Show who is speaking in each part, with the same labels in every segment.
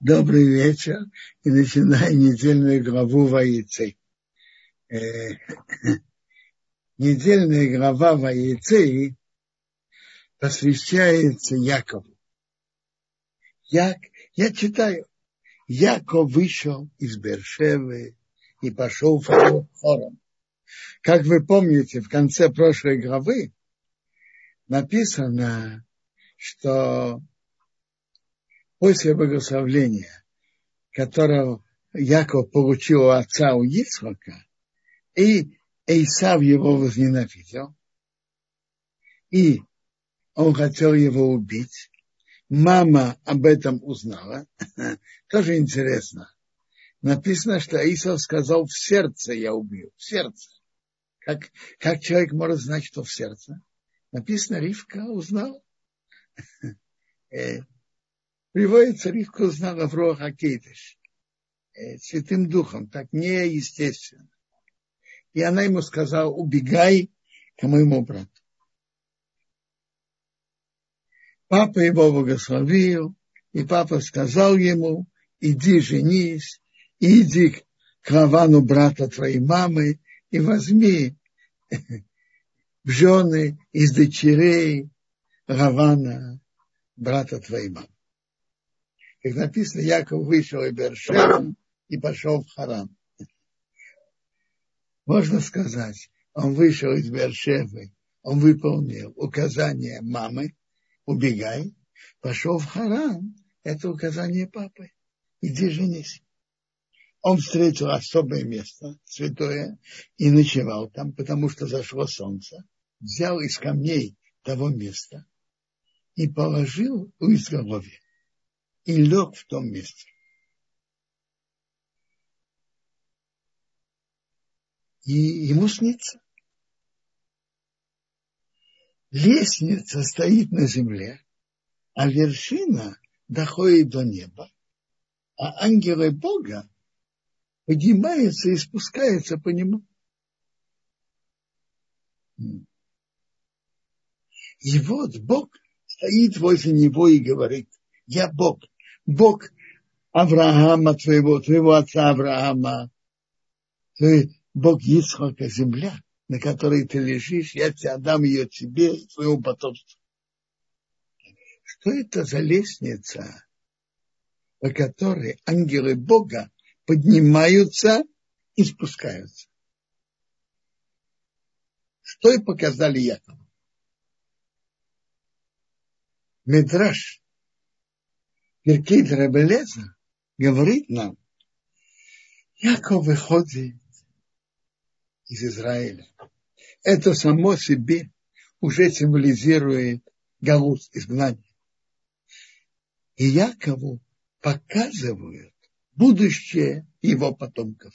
Speaker 1: Добрый вечер. И начинаем недельную главу Ваицы. Э, недельная глава Ваицы посвящается Якову. Як, я читаю. Яков вышел из Бершевы и пошел в хором. Как вы помните, в конце прошлой главы написано, что после благословления, которого Яков получил у отца у Ицхака, и Эйсав его возненавидел, и он хотел его убить. Мама об этом узнала. Тоже интересно. Написано, что Исав сказал, в сердце я убью. В сердце. Как, как человек может знать, что в сердце? Написано, Ривка узнала. Приводится, Ривка узнала в Роха Кейдыш. Э, Святым Духом, так неестественно. И она ему сказала, убегай к моему брату. Папа его благословил, и папа сказал ему, иди женись, иди к Лавану брата твоей мамы и возьми в жены из дочерей Равана, брата твоей мамы. Как написано, Яков вышел из Бершева и пошел в Харан. Можно сказать, он вышел из Бершевы, он выполнил указание мамы, убегай, пошел в Харан, это указание папы, иди женись. Он встретил особое место, святое, и ночевал там, потому что зашло солнце, взял из камней того места и положил у изголовья и лег в том месте. И ему снится. Лестница стоит на земле, а вершина доходит до неба, а ангелы Бога поднимаются и спускаются по нему. И вот Бог стоит возле него и говорит, я Бог, Бог Авраама твоего, твоего отца Авраама, ты Бог Исхака, земля, на которой ты лежишь, я тебе отдам ее тебе, своему потомству. Что это за лестница, по которой ангелы Бога поднимаются и спускаются? Что и показали Якову. Медраж Перкид Рабелеза говорит нам, Яков выходит из Израиля. Это само себе уже символизирует Галут, изгнание. И Якову показывают будущее его потомков.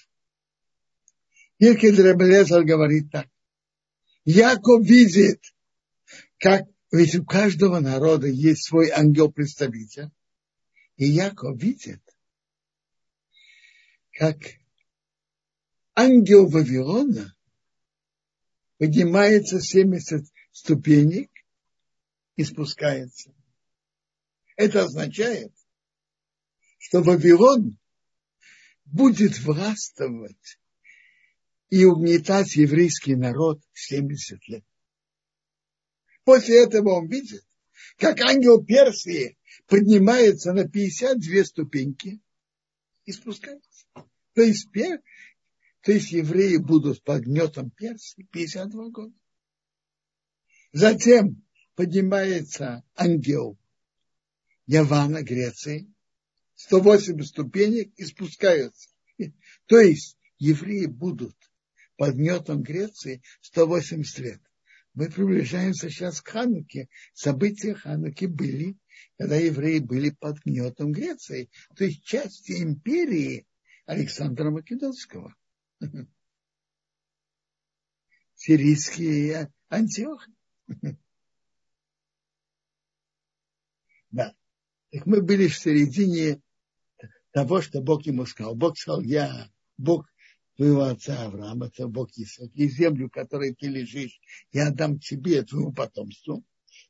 Speaker 1: Перкид Рабелеза говорит так. Яков видит, как ведь у каждого народа есть свой ангел-представитель, и Яков видит, как ангел Вавилона поднимается 70 ступенек и спускается. Это означает, что Вавилон будет властвовать и угнетать еврейский народ 70 лет. После этого он видит, как ангел Персии поднимается на 52 ступеньки и спускается. То есть, то есть евреи будут под гнетом Персии 52 года. Затем поднимается ангел Явана, Греции, 108 ступенек и спускаются. То есть евреи будут под гнетом Греции 180 лет. Мы приближаемся сейчас к Хануке. События Хануки были когда евреи были под гнетом Греции, то есть части империи Александра Македонского. Сирийские Антиох. Да. Так мы были в середине того, что Бог ему сказал. Бог сказал, я, Бог твоего отца Авраама, это Бог Исаак, и землю, в которой ты лежишь, я дам тебе, твоему потомству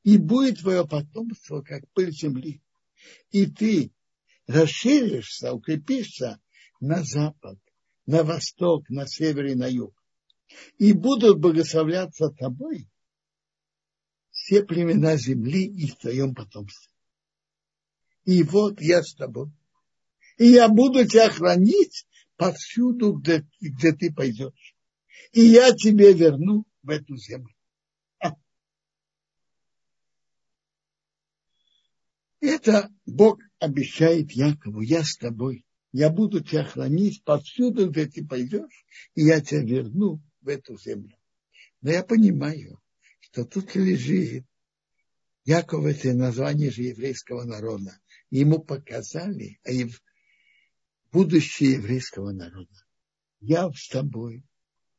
Speaker 1: и будет твое потомство, как пыль земли. И ты расширишься, укрепишься на запад, на восток, на север и на юг. И будут благословляться тобой все племена земли и в твоем потомстве. И вот я с тобой. И я буду тебя хранить повсюду, где, где ты пойдешь. И я тебе верну в эту землю. Это Бог обещает Якову, я с тобой. Я буду тебя хранить повсюду, где ты пойдешь, и я тебя верну в эту землю. Но я понимаю, что тут лежит Яков это название же еврейского народа. Ему показали а будущее еврейского народа. Я с тобой.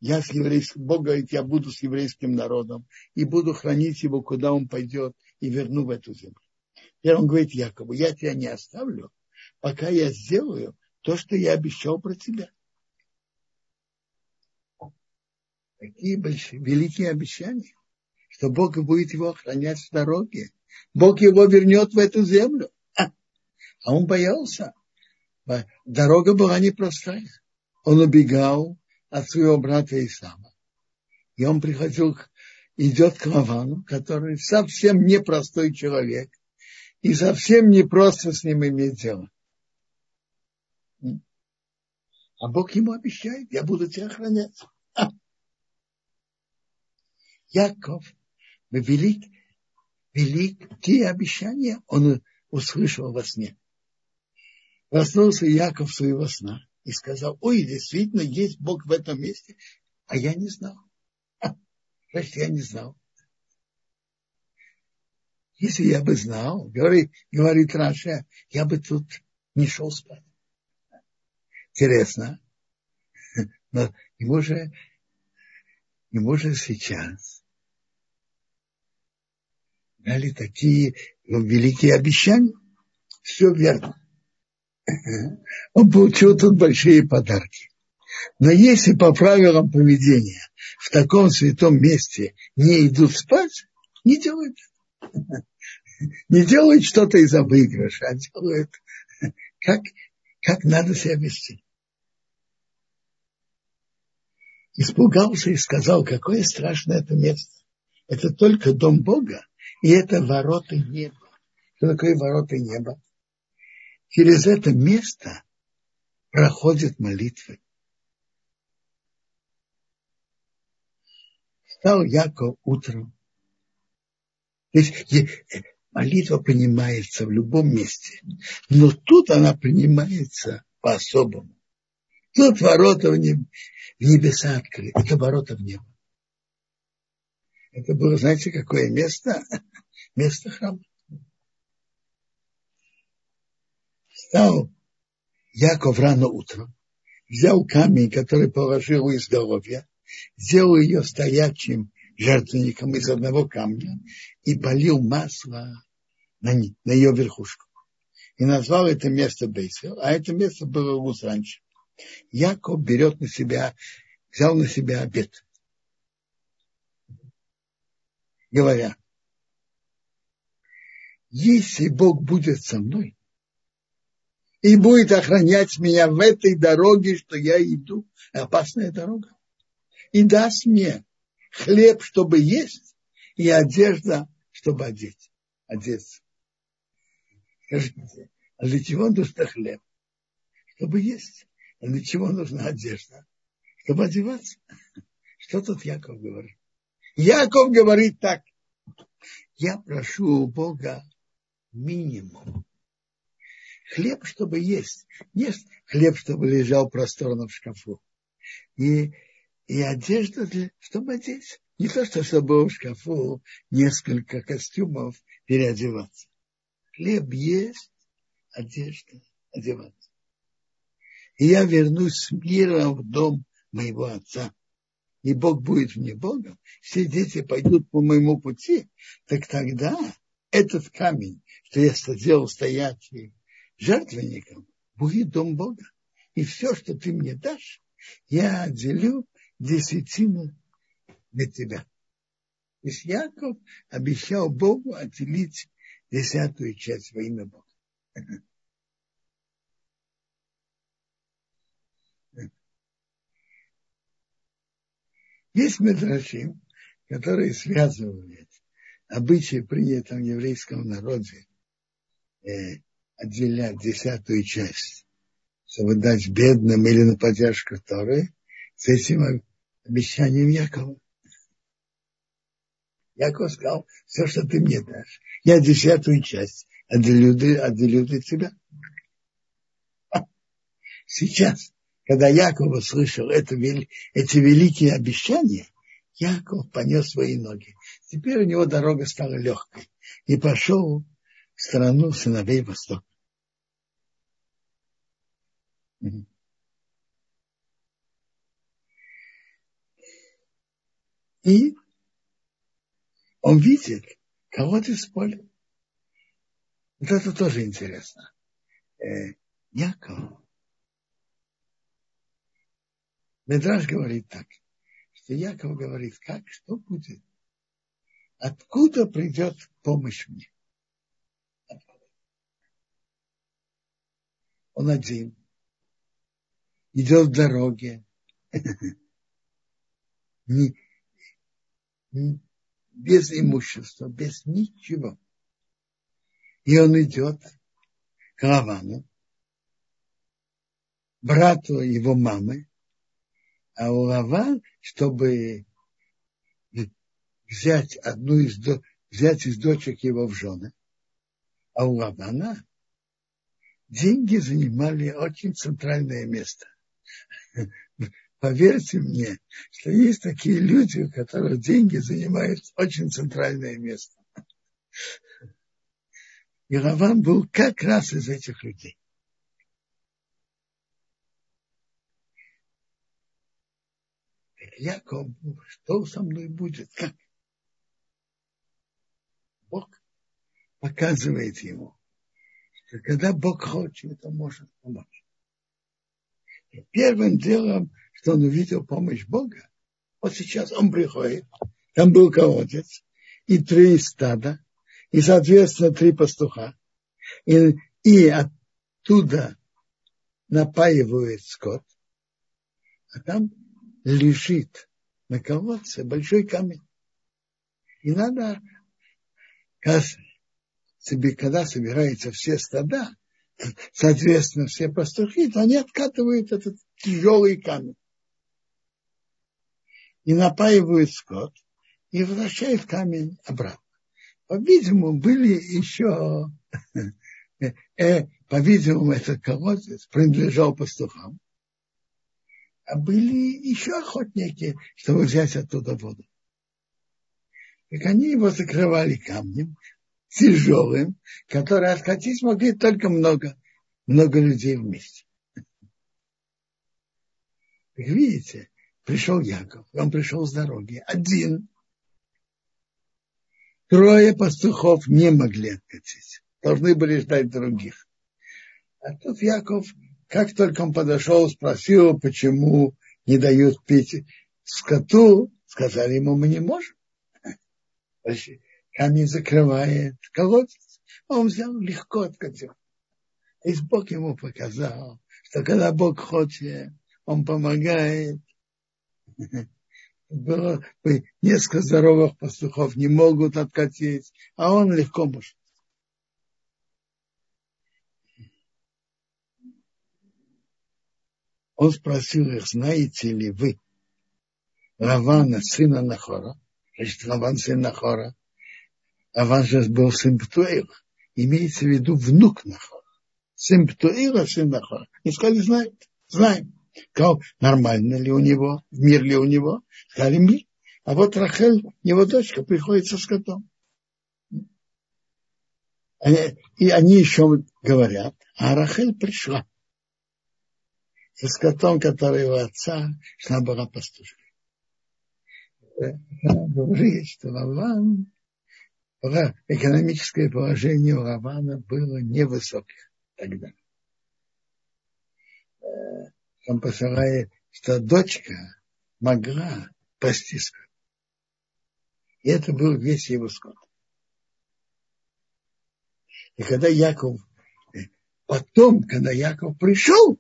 Speaker 1: Я с еврейским, Бог говорит, я буду с еврейским народом и буду хранить его, куда он пойдет, и верну в эту землю. И он говорит Якову, я тебя не оставлю, пока я сделаю то, что я обещал про тебя. Такие большие, великие обещания, что Бог будет его охранять в дороге. Бог его вернет в эту землю. А он боялся. Дорога была непростая. Он убегал от своего брата Исама. И он приходил, идет к Лавану, который совсем непростой человек. И совсем не просто с ним иметь дело. А Бог ему обещает, я буду тебя охранять. А. Яков, велик, великие обещания он услышал во сне. Проснулся Яков своего сна и сказал, ой, действительно, есть Бог в этом месте, а я не знал. Значит, я не знал. Если я бы знал, говорит, говорит Раша, я бы тут не шел спать интересно, но ему же, ему же сейчас дали такие ну, великие обещания. Все верно. Он получил тут большие подарки. Но если по правилам поведения в таком святом месте не идут спать, не делают. Не делают что-то из-за выигрыша, а делают как, как надо себя вести. Испугался и сказал, какое страшное это место. Это только дом Бога, и это ворота неба. Что такое ворота неба? Через это место проходят молитвы. Встал Яков утром. То есть молитва принимается в любом месте. Но тут она принимается по-особому. Тут ворота в, неб... в небеса открыты. Это ворота в небо. Это было, знаете, какое место? Место храма. Встал Яков рано утром, взял камень, который положил у изголовья, сделал ее стоячим жертвенником из одного камня и полил масло на, на ее верхушку. И назвал это место Бейсел, а это место было Луз раньше. Яков берет на себя, взял на себя обед. Говоря, если Бог будет со мной и будет охранять меня в этой дороге, что я иду, опасная дорога, и даст мне хлеб, чтобы есть, и одежда, чтобы одеть, одеться. Скажите, а для чего нужно хлеб? Чтобы есть. А для чего нужна одежда? Чтобы одеваться. Что тут Яков говорит? Яков говорит так. Я прошу у Бога минимум. Хлеб, чтобы есть. Не хлеб, чтобы лежал просторно в шкафу. И и одежда, для, чтобы одеть. Не то, что чтобы в шкафу несколько костюмов переодеваться. Хлеб есть, одежда одеваться. И я вернусь с миром в дом моего отца. И Бог будет мне Богом, все дети пойдут по моему пути, так тогда этот камень, что я сделал стоячий жертвенником, будет дом Бога. И все, что ты мне дашь, я отделю десятина на тебя. То есть Яков обещал Богу отделить десятую часть во имя Бога. Есть медраши, которые связывают обычаи при в еврейском народе э, отделять десятую часть, чтобы дать бедным или на поддержку Торы, с этим обещанием Якова. Яков сказал, все, что ты мне дашь, я десятую часть отделю, отделю для тебя. Сейчас, когда Яков услышал это, эти великие обещания, Яков понес свои ноги. Теперь у него дорога стала легкой. И пошел в страну сыновей Востока. И он видит кого-то из поля. Вот это тоже интересно. Э, Яков. Медраж говорит так, что Яков говорит, как, что будет? Откуда придет помощь мне? Он один. Идет в дороге. без имущества, без ничего. И он идет к Лавану, брату его мамы, а у Лаван, чтобы взять одну из, взять из дочек его в жены, а у Лавана деньги занимали очень центральное место. Поверьте мне, что есть такие люди, у которых деньги занимают очень центральное место. И Раван был как раз из этих людей. Яков, что со мной будет? Как? Бог показывает ему, что когда Бог хочет, он может помочь. И первым делом, что он увидел помощь Бога, вот сейчас он приходит, там был колодец, и три стада, и, соответственно, три пастуха. И, и оттуда напаивает скот, а там лежит на колодце большой камень. И надо, когда собираются все стада, соответственно, все пастухи, то они откатывают этот тяжелый камень. И напаивают скот, и возвращают камень обратно. По-видимому, были еще, э, по-видимому, этот колодец принадлежал пастухам, а были еще охотники, чтобы взять оттуда воду. Так они его закрывали камнем, тяжелым, который откатить могли только много, много людей вместе. Так видите, пришел Яков, он пришел с дороги, один, Трое пастухов не могли откатить. Должны были ждать других. А тут Яков, как только он подошел, спросил, почему не дают пить скоту, сказали ему, мы не можем. Камень закрывает колодец. Он взял, легко откатил. И Бог ему показал, что когда Бог хочет, он помогает было несколько здоровых пастухов не могут откатить, а он легко может. Он спросил их, знаете ли вы Равана, сына Нахора? Значит, Раван сын Нахора. Раван же был сын Птуэла. Имеется в виду внук Нахора. Сын Птуэла, сын Нахора. И сказали, знаем, знаем. Сказал, нормально ли у него, мир ли у него? Сказали, мир. А вот Рахель, его дочка, приходит со скотом. И они еще говорят, а Рахель пришла со скотом, который у отца, что она была пастушкой. Говорит, что Лаван, экономическое положение у Лавана было невысокое тогда он посылает, что дочка могла пасти скот. И это был весь его скот. И когда Яков, потом, когда Яков пришел,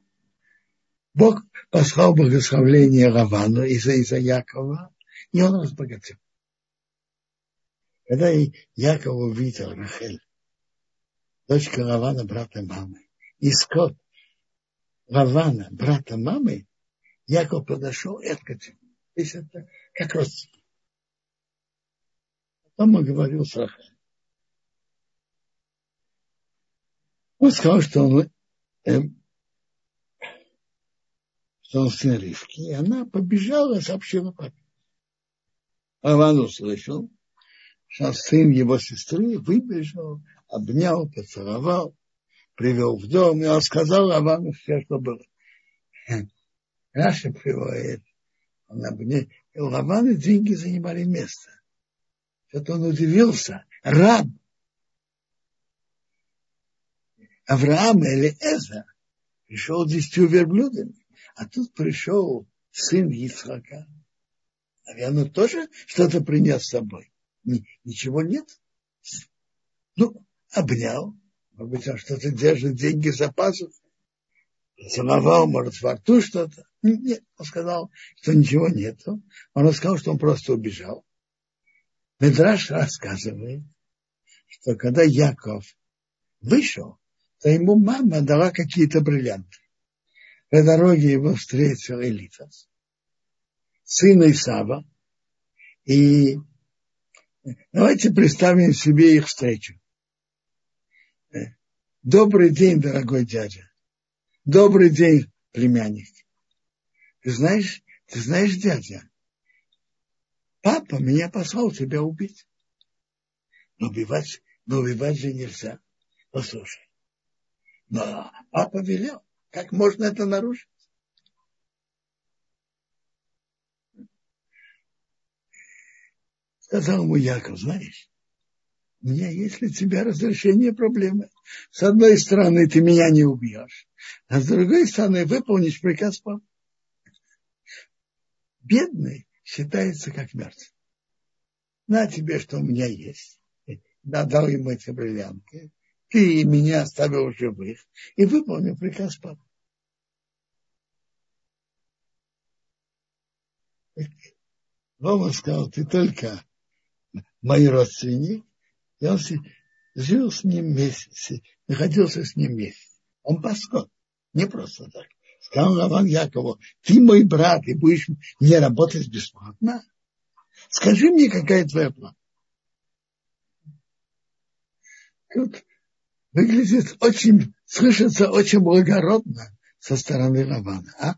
Speaker 1: Бог послал благословление Равану из-за из Якова, И он разбогател. Когда Яков увидел Рахель, дочка Лавана, брата мамы, и скот Лавана, брата мамы, Яков подошел и откатил. То есть это как родственник. Потом он говорил с. Он сказал, что он, э, что он сын Ривки, и она побежала, сообщила папе. Аван услышал, что сын его сестры выбежал, обнял, поцеловал, привел в дом, и он сказал Авану все, что было. Раша приводит, он обнял, и у Лавана деньги занимали место. что он удивился, раб Авраам или Эза пришел десятью верблюдами, а тут пришел сын Ицхака. Наверное, тоже что-то принес с собой. Ничего нет. Ну, обнял. Может быть, он что-то держит, деньги за пазухой. Целовал, может, во рту что-то. Нет, он сказал, что ничего нету. Он рассказал, что он просто убежал. Медраш рассказывает, что когда Яков вышел, то ему мама дала какие-то бриллианты. По дороге его встретил Элифас, сын Исава. И давайте представим себе их встречу. Добрый день, дорогой дядя. Добрый день, племянник. Ты знаешь, ты знаешь, дядя, папа меня послал тебя убить. Но убивать, но убивать же нельзя. Послушай, но папа велел. Как можно это нарушить? Сказал ему Яков, знаешь, у меня есть для тебя разрешение проблемы. С одной стороны, ты меня не убьешь, а с другой стороны, выполнишь приказ папы. Бедный считается как мертвый. На тебе, что у меня есть. Да, дал ему эти бриллианты ты меня оставил живых и выполнил приказ папы. Рома сказал, ты только мой родственник. И он жил с ним месяц, находился с ним месяц. Он паскот, не просто так. Сказал Лаван Якову, ты мой брат, и будешь не работать бесплатно? Скажи мне, какая твоя плата? Тут выглядит очень, слышится очень благородно со стороны Лавана. А?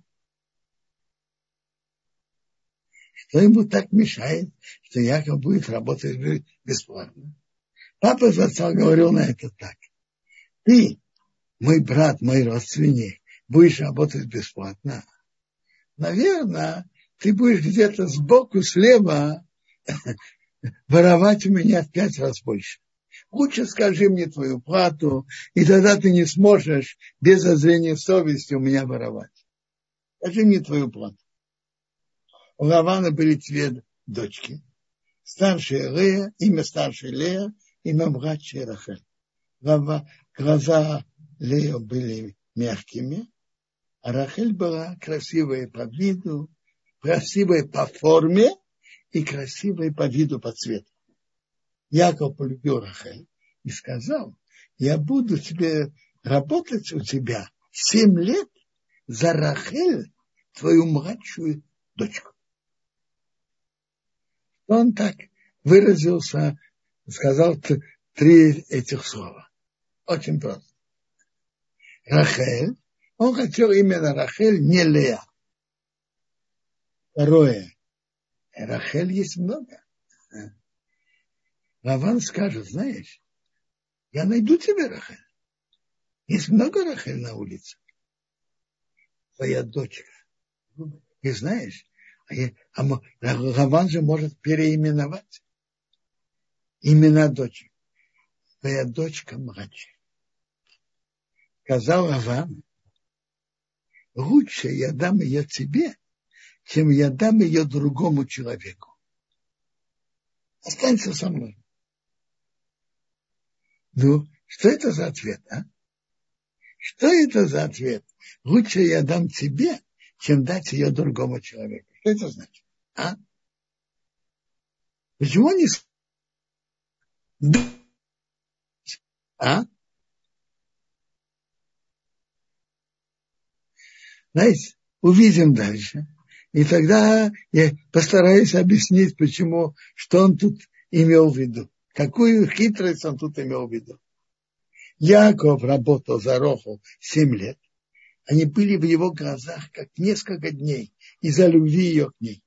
Speaker 1: Что ему так мешает, что Яков будет работать бесплатно? Папа зацал говорил на это так. Ты, мой брат, мой родственник, будешь работать бесплатно. Наверное, ты будешь где-то сбоку, слева воровать у меня в пять раз больше. Лучше скажи мне твою плату, и тогда ты не сможешь без зазрения совести у меня воровать. Скажи мне твою плату. У Лавана были две дочки. Старшая Лея, имя старшей Лея, имя младшей Рахель. Глаза Лея были мягкими, а Рахель была красивая по виду, красивая по форме и красивая по виду, по цвету. Яков полюбил Рахель и сказал, я буду тебе работать у тебя семь лет за Рахель, твою младшую дочку. Он так выразился, сказал три этих слова. Очень просто. Рахель, он хотел именно Рахель, не Лея. Второе. Рахель есть много. Лаван скажет, знаешь, я найду тебе Рахель. Есть много Рахель на улице. Твоя дочка. И знаешь, а Лаван же может переименовать имена дочек. Твоя дочка младшая. Сказал Лаван, лучше я дам ее тебе, чем я дам ее другому человеку. Останься со мной. Ну, что это за ответ, а? Что это за ответ? Лучше я дам тебе, чем дать ее другому человеку. Что это значит? А? Почему они... А? Знаете, увидим дальше. И тогда я постараюсь объяснить, почему, что он тут имел в виду. Какую хитрость он тут имел в виду. Яков работал за Роху семь лет. Они были в его глазах как несколько дней из-за любви ее к ней.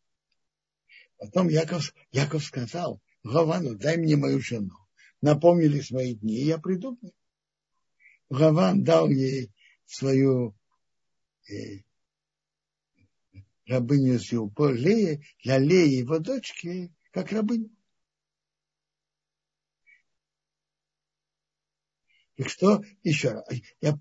Speaker 1: Потом Яков, Яков сказал, Гавану, дай мне мою жену. Напомнились мои дни, и я приду к ней. Гаван дал ей свою э, рабыню Зюбо, Лея, для Леи его дочки, как рабыню. И что еще раз? Я,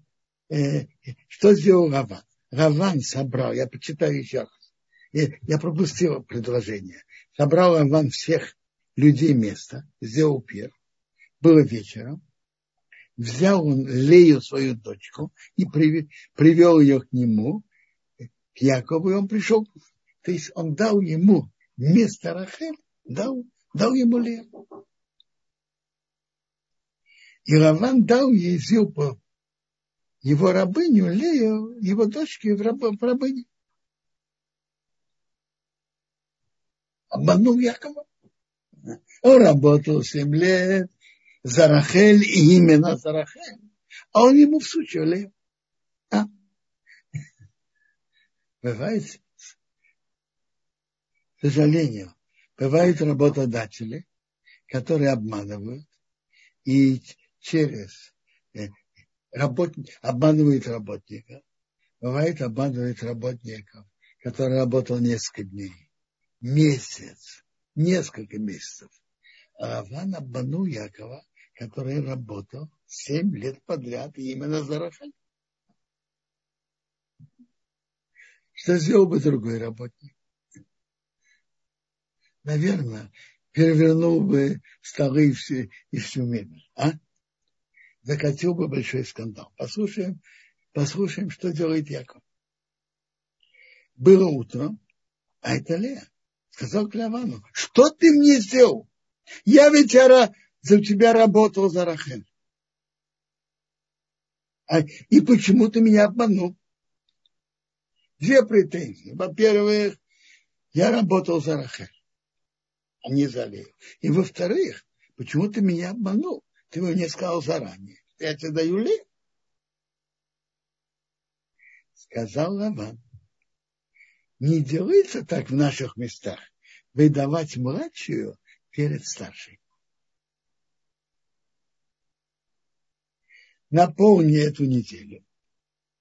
Speaker 1: э, что сделал Раван? Раван собрал, я почитаю еще раз. Я, я пропустил предложение. Собрал Раван всех людей места, сделал пир. Было вечером. Взял он Лею, свою дочку, и привел ее к нему, к Якову, и он пришел. То есть он дал ему место Рахель, дал, дал ему Лею. И Раван дал ей Зилпу, его рабыню Лею, его дочке в, раб, в рабыне. Обманул Якова. Он работал 7 лет за Рахель и именно за Рахель. А он ему всучил. А? Бывает, к сожалению, бывают работодатели, которые обманывают и через э, работ... обманывает работника. Бывает обманывает работников, который работал несколько дней, месяц, несколько месяцев. А Раван обманул Якова, который работал семь лет подряд именно за Рахаль. Что сделал бы другой работник? Наверное, перевернул бы столы и всю, и всю мебель. А? закатил бы большой скандал. Послушаем, послушаем, что делает Яков. Было утро, а это Лея сказал Клявану, что ты мне сделал? Я ведь за тебя работал за Рахель. А, и почему ты меня обманул? Две претензии. Во-первых, я работал за Рахель, а не за Лею. И во-вторых, почему ты меня обманул? Ты мне сказал заранее. Я тебе даю ли? Сказал Лаван. Не делается так в наших местах. Выдавать младшую перед старшей. Наполни эту неделю.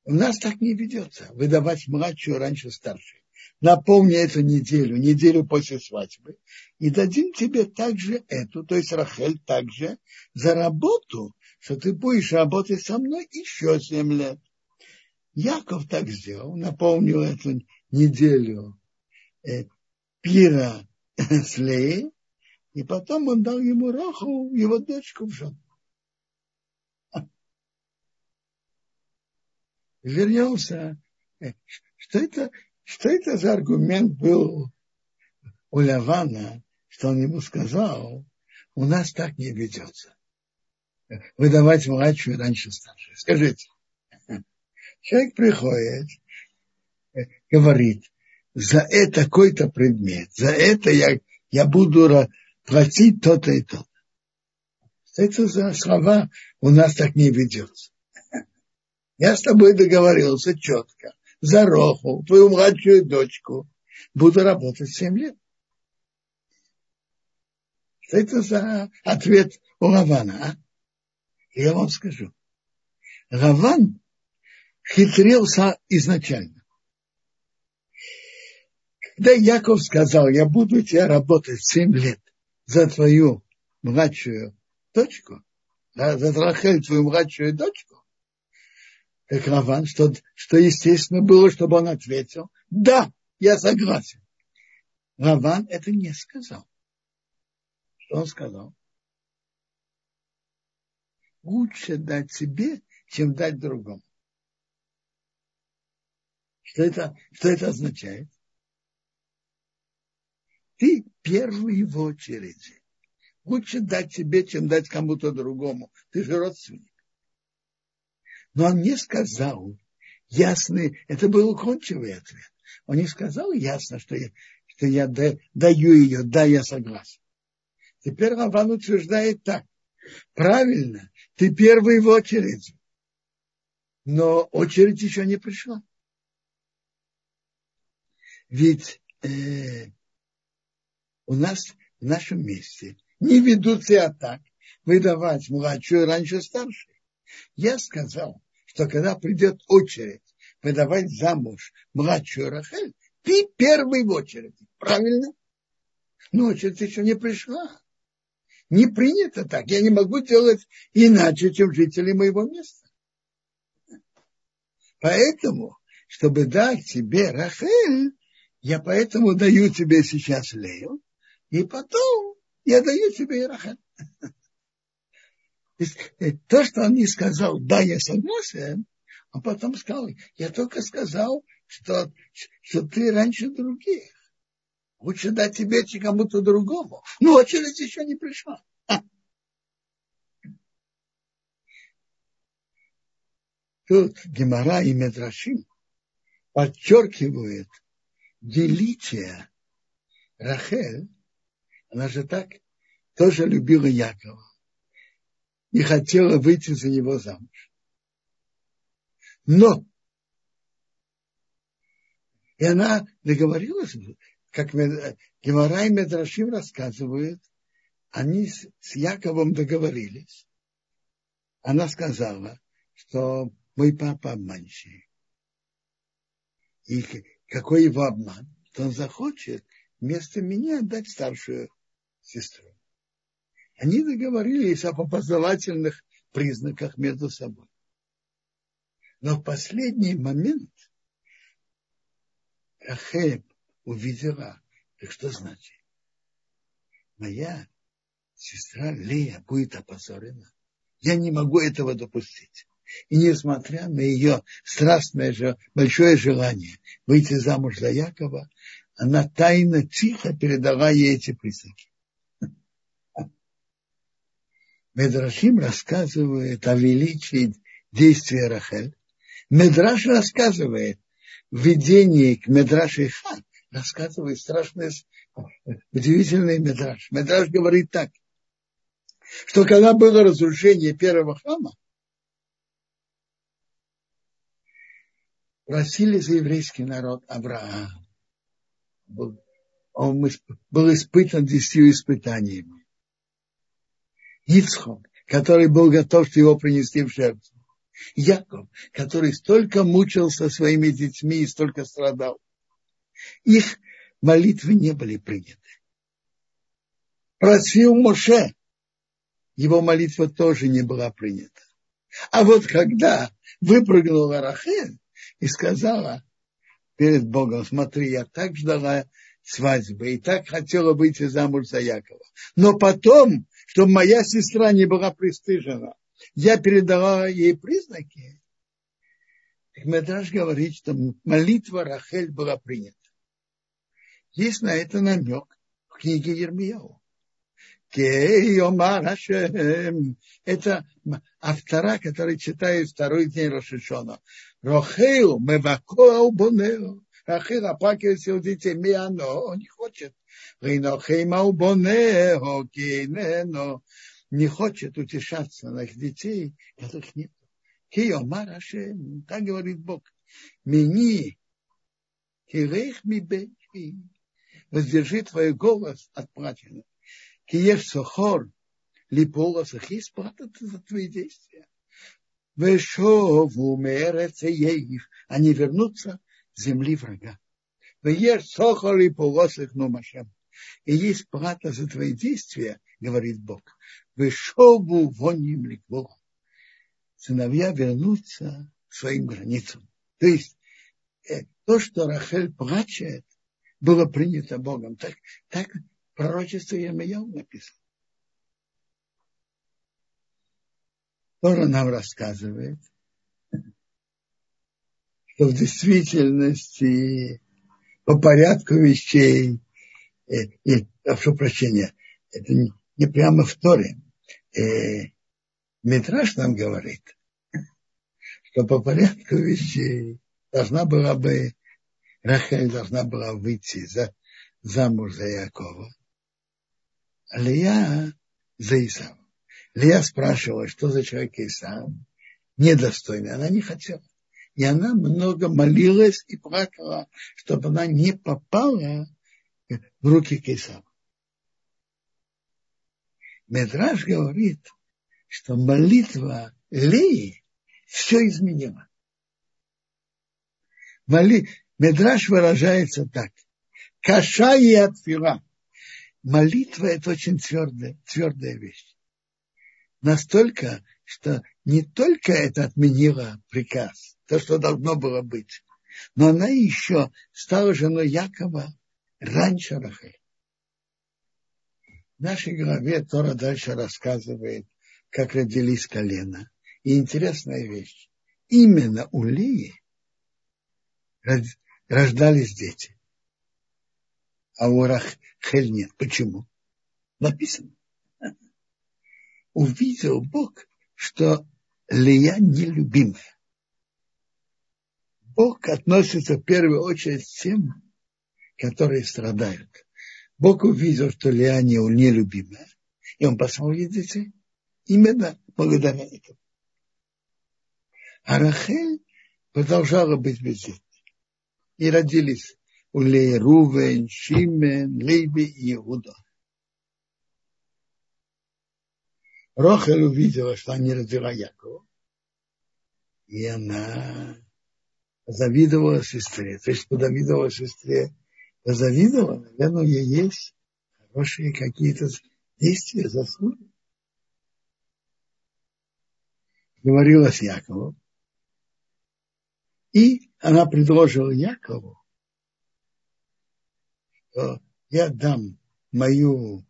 Speaker 1: У нас так не ведется. Выдавать младшую раньше старшей напомни эту неделю, неделю после свадьбы, и дадим тебе также эту, то есть Рахель также, за работу, что ты будешь работать со мной еще семь лет. Яков так сделал, напомнил эту неделю э, пира с Леей, и потом он дал ему Раху, его дочку в жену. Вернемся. Э, что это, что это за аргумент был у Лавана, что он ему сказал, у нас так не ведется. Выдавать младшую раньше старшую. Скажите, человек приходит, говорит, за это какой-то предмет, за это я, я буду платить то-то и то-то. Это за слова у нас так не ведется. Я с тобой договорился четко за Роху, твою младшую дочку, буду работать 7 лет. Что это за ответ у Равана? А? Я вам скажу. Раван хитрился изначально. Когда Яков сказал, я буду тебя работать 7 лет за твою младшую дочку, да, за Рахель, твою младшую дочку, как Раван, что, что естественно было, чтобы он ответил, да, я согласен. Раван это не сказал. Что он сказал? Лучше дать себе, чем дать другому. Что это, что это означает? Ты первый в очереди. Лучше дать тебе, чем дать кому-то другому. Ты же родственник. Но он не сказал ясный, это был уклончивый ответ. Он не сказал ясно, что я, что я даю ее, да, я согласен. Теперь Раван утверждает так. Правильно, ты первый в очереди. Но очередь еще не пришла. Ведь э, у нас в нашем месте не ведут себя так, выдавать младшую раньше старшей. Я сказал, что когда придет очередь выдавать замуж младшую Рахель, ты первый в очереди. Правильно? Но очередь еще не пришла. Не принято так. Я не могу делать иначе, чем жители моего места. Поэтому, чтобы дать тебе Рахель, я поэтому даю тебе сейчас Лею, и потом я даю тебе и Рахель. Э, то, что он не сказал, да, я согласен, он потом сказал, я только сказал, что, что ты раньше других. Лучше дать тебе, чем кому-то другому. Но очередь еще не пришла. Тут Гемора и Медрашим подчеркивают величие Рахель. Она же так тоже любила Якова и хотела выйти за него замуж. Но и она договорилась, как Гемора и Медрашим рассказывают, они с, Яковом договорились. Она сказала, что мой папа обманщик. И какой его обман? Что он захочет вместо меня отдать старшую сестру. Они договорились об опознавательных признаках между собой. Но в последний момент Рахель увидела, так что значит? Моя сестра Лея будет опозорена. Я не могу этого допустить. И несмотря на ее страстное же, большое желание выйти замуж за Якова, она тайно, тихо передала ей эти признаки. Медрашим рассказывает о величии действия Рахель. Медраш рассказывает в к Медраше Хан, рассказывает страшный, удивительный Медраш. Медраш говорит так, что когда было разрушение первого храма, просили за еврейский народ Авраам. Он был испытан десятью испытаниями. Ицхок, который был готов его принести в жертву. Яков, который столько мучился своими детьми и столько страдал. Их молитвы не были приняты. Просил Моше, его молитва тоже не была принята. А вот когда выпрыгнула Рахель и сказала перед Богом, смотри, я так ждала свадьбы и так хотела выйти замуж за Якова. Но потом чтобы моя сестра не была пристыжена. Я передала ей признаки. Медраж говорит, что молитва Рахель была принята. Есть на это намек в книге Ермияу. Это автора, который читает второй день Рошишона. Рохеу мевакоау бонеу. Рахил оплакивает его детей. Миано, он не хочет не хочет утешаться на их детей, которых нет. Киомар Ашем, так говорит Бог. Мини, кирех ми бечи, воздержи твой голос от плача. Киеш сохор, липолосах, есть плата за твои действия. Вешову мереце еив, они вернутся земли врага. Веш сохор липолосах, но машем. И есть плата за твои действия, говорит Бог. Вышобу воним ликво. Сыновья вернутся к своим границам. То есть то, что Рахель плачет, было принято Богом. Так, так пророчество Ермияу написано. Тора нам рассказывает, что в действительности по порядку вещей э, и, прошу прощения, это не, не прямо в Торе. Э, нам говорит, что по порядку вещей должна была бы, Рахель должна была выйти за, замуж за Якова, а Лия за Исава. Лия спрашивала, что за человек Исав, недостойный. Она не хотела. И она много молилась и плакала, чтобы она не попала в руки Кесава. Медраж говорит, что молитва Леи все изменила. Моли... Медраж выражается так. Каша и отфила. Молитва – это очень твердая, твердая вещь. Настолько, что не только это отменило приказ, то, что должно было быть, но она еще стала женой Якова раньше Рахель. В нашей главе Тора дальше рассказывает, как родились колена. И интересная вещь. Именно у Лии рождались дети. А у Рахель нет. Почему? Написано. Увидел Бог, что Лия нелюбимая. Бог относится в первую очередь к тем, которые страдают. Бог увидел, что Лия нелюбимая, и он послал ей детей. Именно благодаря этому. А Рахель продолжала быть бездетной. И родились у Леи Рувен, Шимен, Лейби и Иуда. Рохель увидела, что она не родила Якова. И она завидовала сестре. То есть подавидовала сестре. Завидовала, наверное, нее есть хорошие какие-то действия, заслуги. Говорила с Яковом. И она предложила Якову, что я дам мою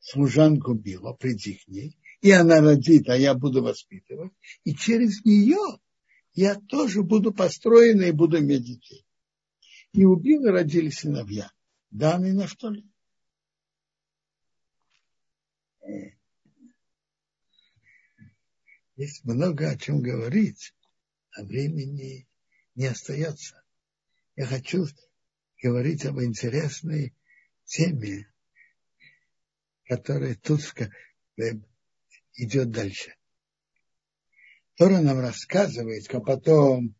Speaker 1: служанку Било, приди к ней, и она родит, а я буду воспитывать, и через нее я тоже буду построена и буду иметь детей. И у Била родились сыновья, Дан и Нафтали. Есть много о чем говорить, а времени не остается. Я хочу говорить об интересной теме, которая тут идет дальше. Тора нам рассказывает, как потом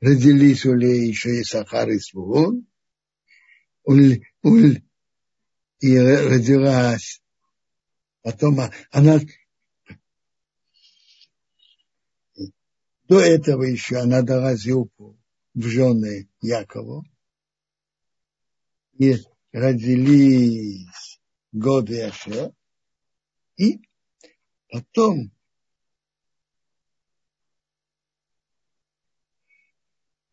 Speaker 1: родились у Леи еще и Сахар и Свугун, и родилась, потом она до этого еще она дала Зилпу в жены Якову, и родились годы Ашер, и потом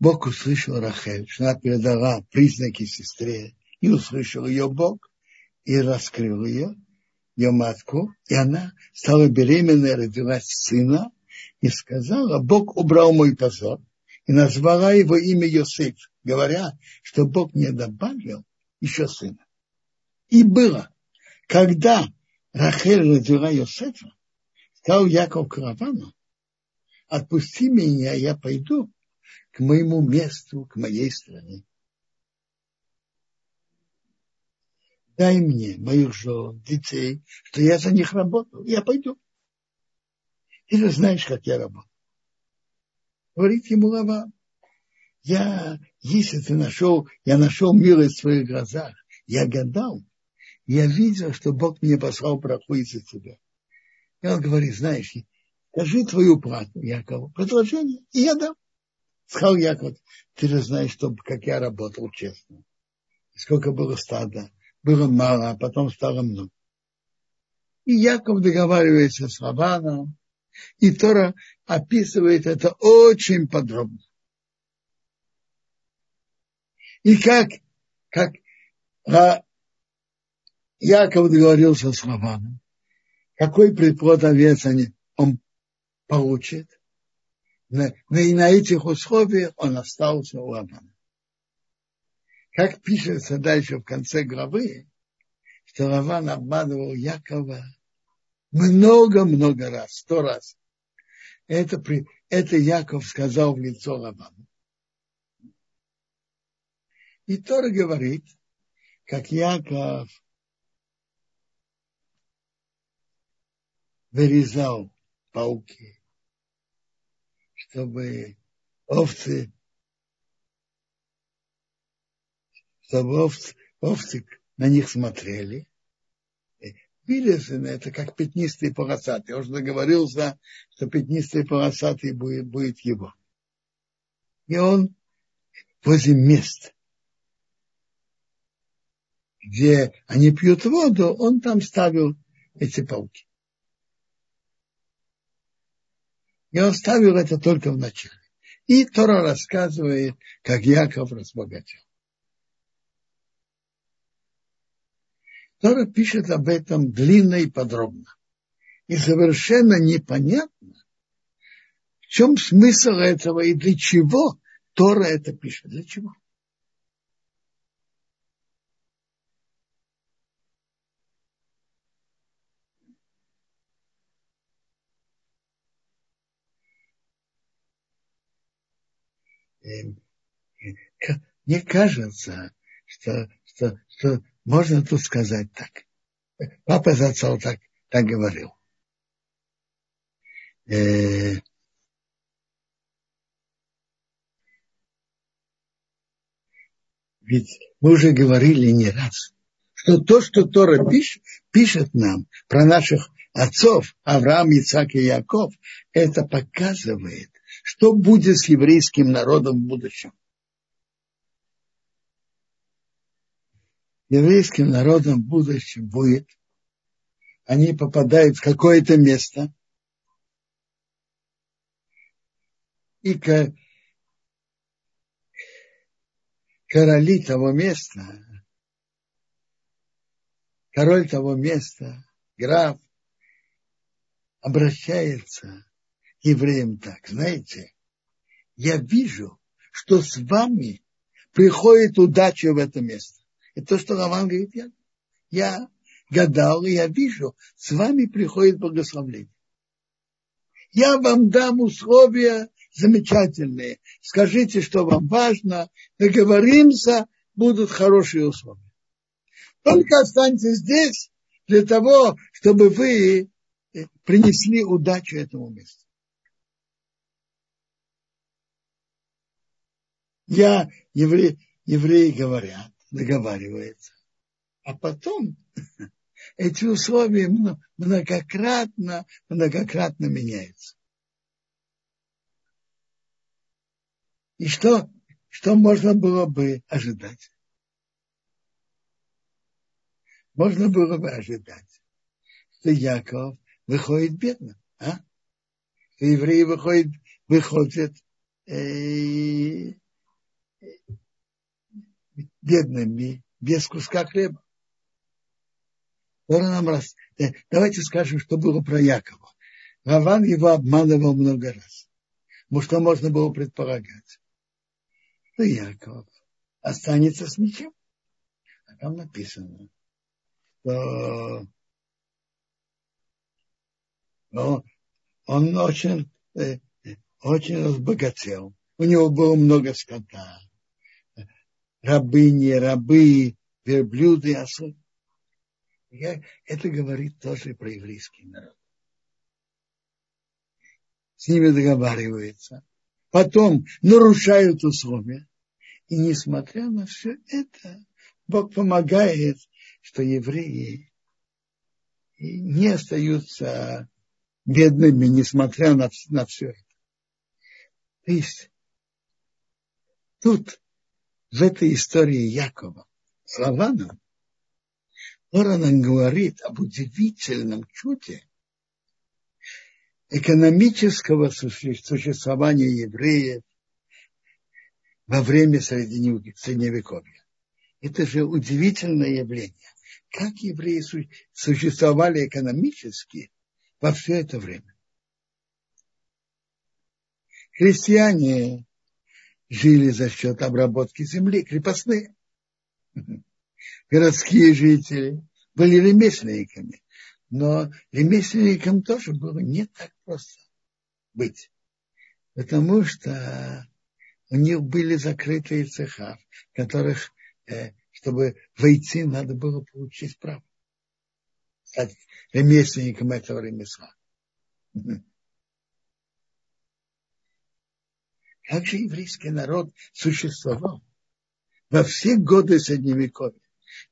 Speaker 1: Бог услышал Рахель, что она передала признаки сестре, и услышал ее Бог, и раскрыл ее, ее матку, и она стала беременной, родилась сына, и сказала, Бог убрал мой позор, и назвала его имя Йосиф, говоря, что Бог не добавил еще сына. И было, когда Рахель родила Йосефа, сказал Яков Каравану, отпусти меня, я пойду к моему месту, к моей стране. Дай мне моих жен, детей, что я за них работал, я пойду. Ты же знаешь, как я работал. Говорит ему Лава, я, если ты нашел, я нашел милость в своих глазах, я гадал, я видел, что Бог мне послал браху из-за тебя. И он говорит, знаешь, скажи твою плату, Якову, предложение, и я дам. Сказал Яков, ты же знаешь, что, как я работал честно. Сколько было стада. Было мало, а потом стало много. И Яков договаривается с Лаваном, и Тора описывает это очень подробно. И как, как а, Яков договорился с Лаваном, какой приплод овец они, он получит – и на этих условиях он остался у Лавана. как пишется дальше в конце главы, что Лаван обманывал Якова много-много раз, сто раз. Это, при, это Яков сказал в лицо Лавану. И Тора говорит, как Яков вырезал пауки, чтобы овцы, чтобы овцы, овцы на них смотрели. Вырезаны это как пятнистые полосатые. Я уже договорился, что пятнистые полосатые будет, будет его. И он возле мест, где они пьют воду, он там ставил эти пауки. И он ставил это только в начале. И Тора рассказывает, как Яков разбогател. Тора пишет об этом длинно и подробно. И совершенно непонятно, в чем смысл этого и для чего Тора это пишет. Для чего? Эм, э, мне кажется, что, что, что можно тут сказать так. Папа зацал так, так говорил. Э, ведь мы уже говорили не раз, что то, что Тора пишет, пишет нам про наших отцов, Авраам, Ицак и Яков, это показывает, что будет с еврейским народом в будущем. Еврейским народом в будущем будет, они попадают в какое-то место, и короли того места, король того места, граф, обращается евреям так, знаете, я вижу, что с вами приходит удача в это место. И то, что Раван говорит, я, я гадал, и я вижу, с вами приходит благословление. Я вам дам условия замечательные. Скажите, что вам важно, договоримся, будут хорошие условия. Только останьтесь здесь для того, чтобы вы принесли удачу этому месту. Я, евреи, евреи говорят, договариваются. А потом эти условия многократно, многократно меняются. И что, что можно было бы ожидать? Можно было бы ожидать, что Яков выходит бедным, а? Что евреи выходят, выходят э, бедными, без куска хлеба. Нам раз... Э, давайте скажем, что было про Якова. Раван его обманывал много раз. Ну, что можно было предполагать? Что Яков останется с ничем. А там написано, что он, он очень, э, очень разбогател. У него было много скота рабыни, рабы, верблюды, осы. Это говорит тоже про еврейский народ. С ними договаривается. Потом нарушают условия. И несмотря на все это, Бог помогает, что евреи не остаются бедными, несмотря на, на все это. То есть тут в этой истории Якова с Лаваном, Тора говорит об удивительном чуде экономического существования евреев во время Средневековья. Это же удивительное явление. Как евреи существовали экономически во все это время. Христиане жили за счет обработки земли, крепостные. городские жители были ремесленниками. Но ремесленникам тоже было не так просто быть. Потому что у них были закрытые цеха, в которых, э, чтобы войти, надо было получить право. Стать ремесленником этого ремесла. Как же еврейский народ существовал во все годы Средневековья?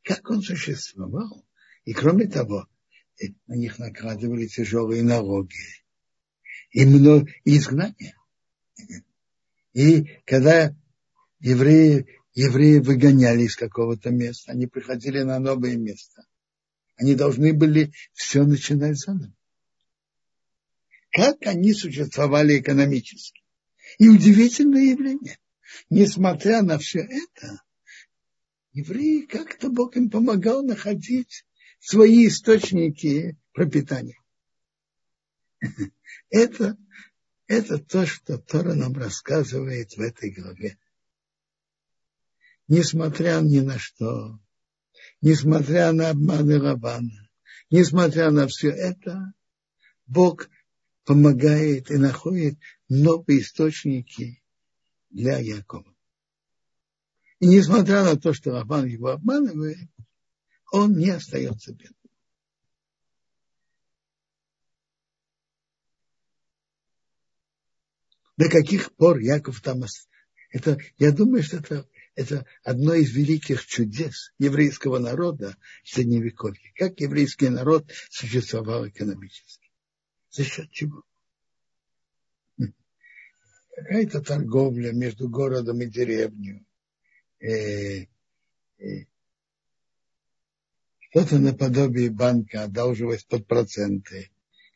Speaker 1: Как он существовал? И кроме того, на них накладывали тяжелые налоги и много изгнания. И когда евреи, евреи выгоняли из какого-то места, они приходили на новое место. Они должны были все начинать заново. Как они существовали экономически. И удивительное явление. Несмотря на все это, евреи как-то Бог им помогал находить свои источники пропитания. Это, это то, что Тора нам рассказывает в этой главе. Несмотря ни на что, несмотря на обманы Лавана, несмотря на все это, Бог помогает и находит новые источники для Якова. И несмотря на то, что Лаван его обманывает, он не остается бедным. До каких пор Яков там это, я думаю, что это, это одно из великих чудес еврейского народа в Средневековье. Как еврейский народ существовал экономически. За счет чего? Какая-то торговля между городом и деревней. Э, э, что-то наподобие банка одалживать под проценты.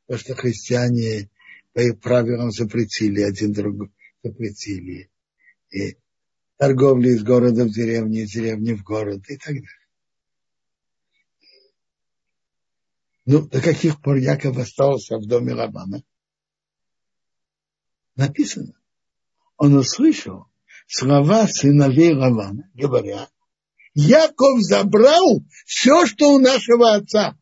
Speaker 1: То, что христиане по их правилам запретили, один другу запретили. И торговли из города в деревню, из деревни в город и так далее. Ну, до каких пор Яков остался в доме Лавана? Написано. Он услышал слова сыновей Лавана, говоря, Яков забрал все, что у нашего отца.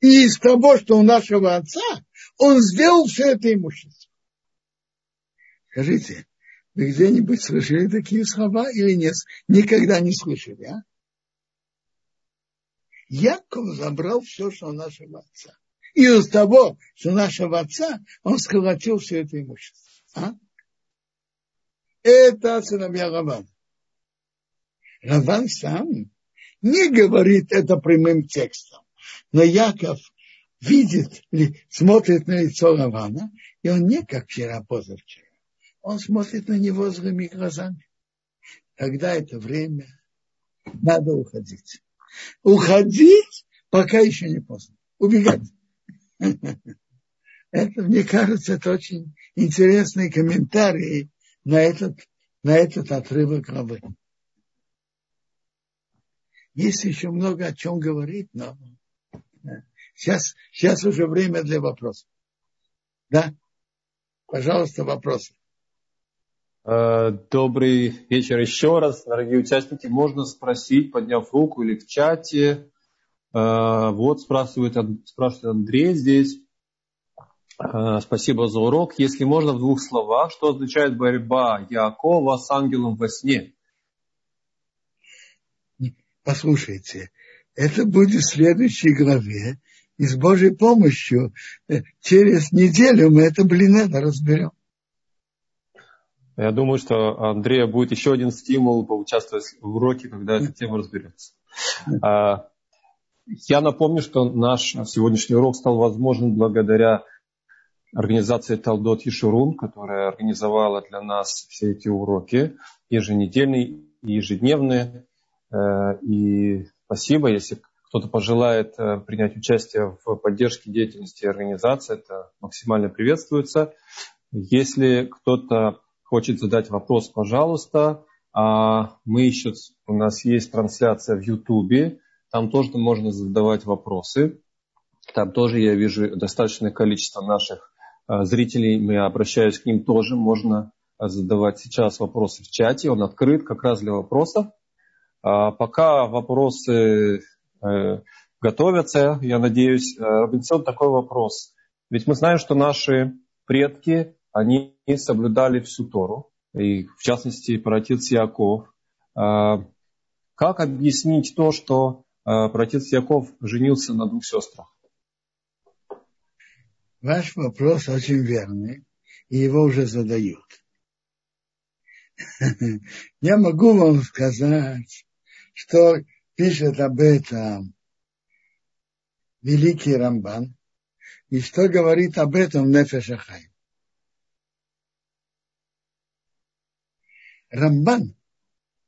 Speaker 1: И из того, что у нашего отца, он сделал все это имущество. Скажите, вы где-нибудь слышали такие слова или нет? Никогда не слышали, а? Яков забрал все, что у нашего отца. И из того, что у нашего отца, он сколотил все это имущество. А? Это сыновья Равана. Раван сам не говорит это прямым текстом. Но Яков видит, смотрит на лицо Равана, и он не как вчера, позавчера. Он смотрит на него злыми глазами. Когда это время, надо уходить. Уходить, пока еще не поздно. Убегать. Это, мне кажется, это очень интересный комментарий на этот, на этот отрывок главы. Есть еще много о чем говорить, но сейчас, сейчас уже время для вопросов. Да? Пожалуйста, вопросы.
Speaker 2: Э, добрый вечер еще раз, дорогие участники. Можно спросить, подняв руку или в чате. Э, вот спрашивает, спрашивает Андрей здесь. Э, спасибо за урок. Если можно в двух словах, что означает борьба Якова с ангелом во сне?
Speaker 1: Послушайте, это будет в следующей главе. И с Божьей помощью через неделю мы это, блин, это разберем.
Speaker 2: Я думаю, что Андрея будет еще один стимул поучаствовать в уроке, когда эта тема разберется. А, я напомню, что наш сегодняшний урок стал возможен благодаря организации Талдот Ешурун, которая организовала для нас все эти уроки, еженедельные и ежедневные. Э, и спасибо, если кто-то пожелает э, принять участие в поддержке деятельности организации, это максимально приветствуется. Если кто-то хочет задать вопрос, пожалуйста, а мы еще, у нас есть трансляция в Ютубе, там тоже можно задавать вопросы. Там тоже я вижу достаточное количество наших э, зрителей, я обращаюсь к ним тоже, можно задавать сейчас вопросы в чате, он открыт как раз для вопросов. А пока вопросы э, готовятся, я надеюсь, э, Робинсон, такой вопрос. Ведь мы знаем, что наши предки, они соблюдали всю Тору, и в частности, протец Яков. А, как объяснить то, что а, протец Яков женился на двух сестрах?
Speaker 1: Ваш вопрос очень верный, и его уже задают. Я могу вам сказать, что пишет об этом великий Рамбан, и что говорит об этом Нефешахай. Рамбан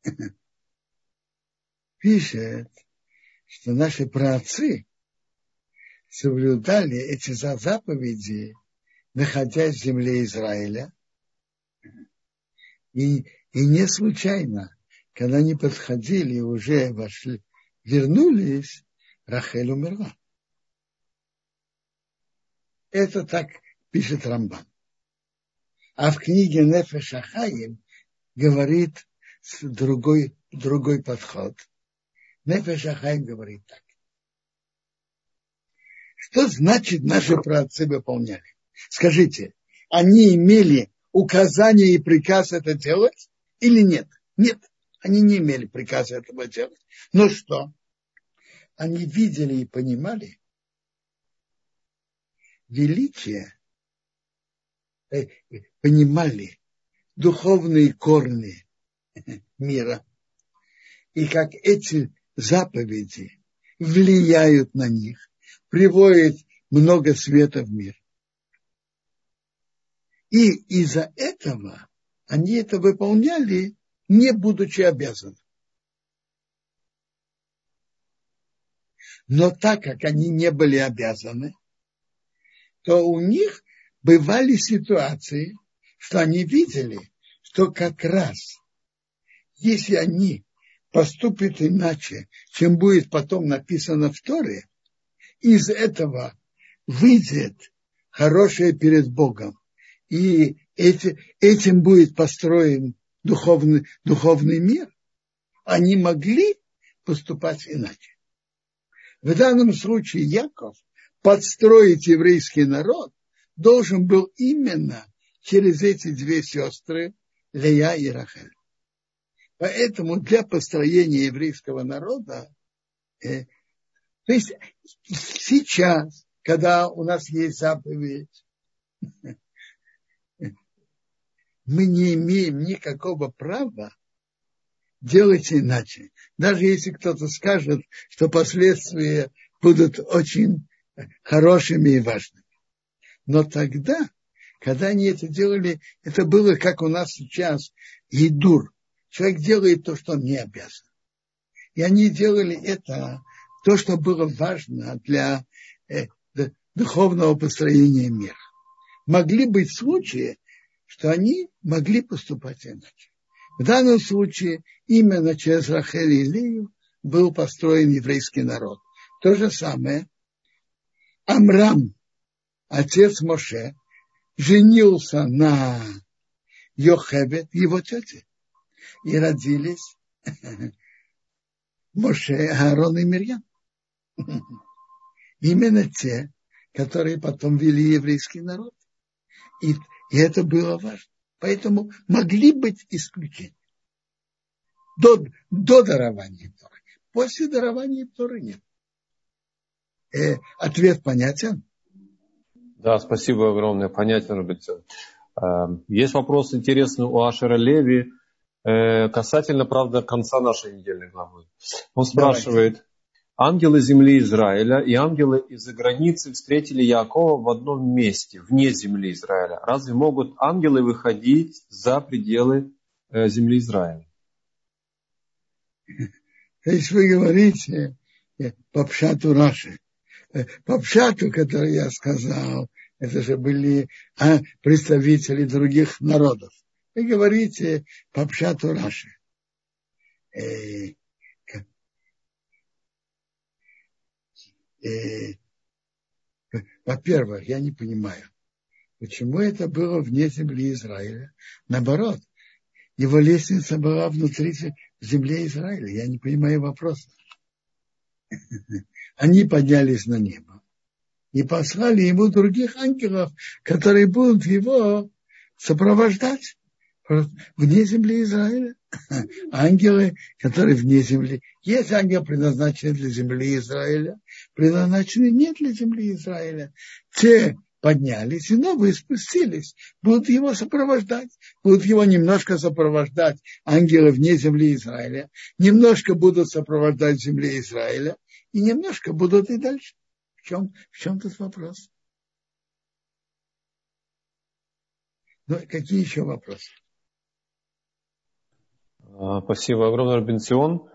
Speaker 1: пишет, что наши праотцы соблюдали эти заповеди, находясь в земле Израиля. И, и не случайно, когда они подходили и уже вошли, вернулись, Рахель умерла. Это так пишет Рамбан. А в книге Нефеш Ахаим говорит другой, другой подход. Нефеш Ахаим говорит так. Что значит наши праотцы выполняли? Скажите, они имели указание и приказ это делать или нет? Нет, они не имели приказа этого делать. Но что? Они видели и понимали величие, э, понимали духовные корни мира. И как эти заповеди влияют на них, приводят много света в мир. И из-за этого они это выполняли, не будучи обязаны. Но так как они не были обязаны, то у них бывали ситуации, что они видели, что как раз если они поступят иначе, чем будет потом написано в Торе, из этого выйдет хорошее перед Богом. И эти, этим будет построен духовный, духовный мир. Они могли поступать иначе. В данном случае Яков подстроить еврейский народ должен был именно через эти две сестры Лея и Рахель. Поэтому для построения еврейского народа, э, то есть сейчас, когда у нас есть заповедь, мы не имеем никакого права делать иначе. Даже если кто-то скажет, что последствия будут очень хорошими и важными. Но тогда, когда они это делали, это было как у нас сейчас едур, Человек делает то, что он не обязан. И они делали это, то, что было важно для э, духовного построения мира. Могли быть случаи, что они могли поступать иначе. В данном случае именно через Рахель и Илию был построен еврейский народ. То же самое Амрам, отец Моше, женился на Йохебе, его тете и родились Моше, Аарон и Мирьям. Именно те, которые потом вели еврейский народ. И, и это было важно. Поэтому могли быть исключения. До, до дарования Торы. После дарования Торы нет. Э, ответ понятен?
Speaker 2: Да, спасибо огромное. Понятен, Робертсон. Э, есть вопрос интересный у Ашера Леви Э, касательно, правда, конца нашей недельной главы. Он спрашивает, Давайте. ангелы земли Израиля и ангелы из-за границы встретили Якова в одном месте, вне земли Израиля. Разве могут ангелы выходить за пределы э, земли Израиля?
Speaker 1: То есть вы говорите э, по пшату Раши. По пшату, который я сказал, это же были а, представители других народов. Вы говорите по пшату Раши. Э, э, во-первых, я не понимаю, почему это было вне земли Израиля. Наоборот, его лестница была внутри земли Израиля. Я не понимаю вопроса. Они поднялись на небо и послали ему других ангелов, которые будут его сопровождать вне земли Израиля. Ангелы, которые вне земли. Есть ангелы, предназначенные для земли Израиля, предназначенные не для земли Израиля. Те поднялись и новые спустились, будут его сопровождать, будут его немножко сопровождать ангелы вне земли Израиля, немножко будут сопровождать земли Израиля, и немножко будут и дальше. В чем, в чем тут вопрос? Ну, какие еще вопросы?
Speaker 2: А, спасибо огромное, Робинсион.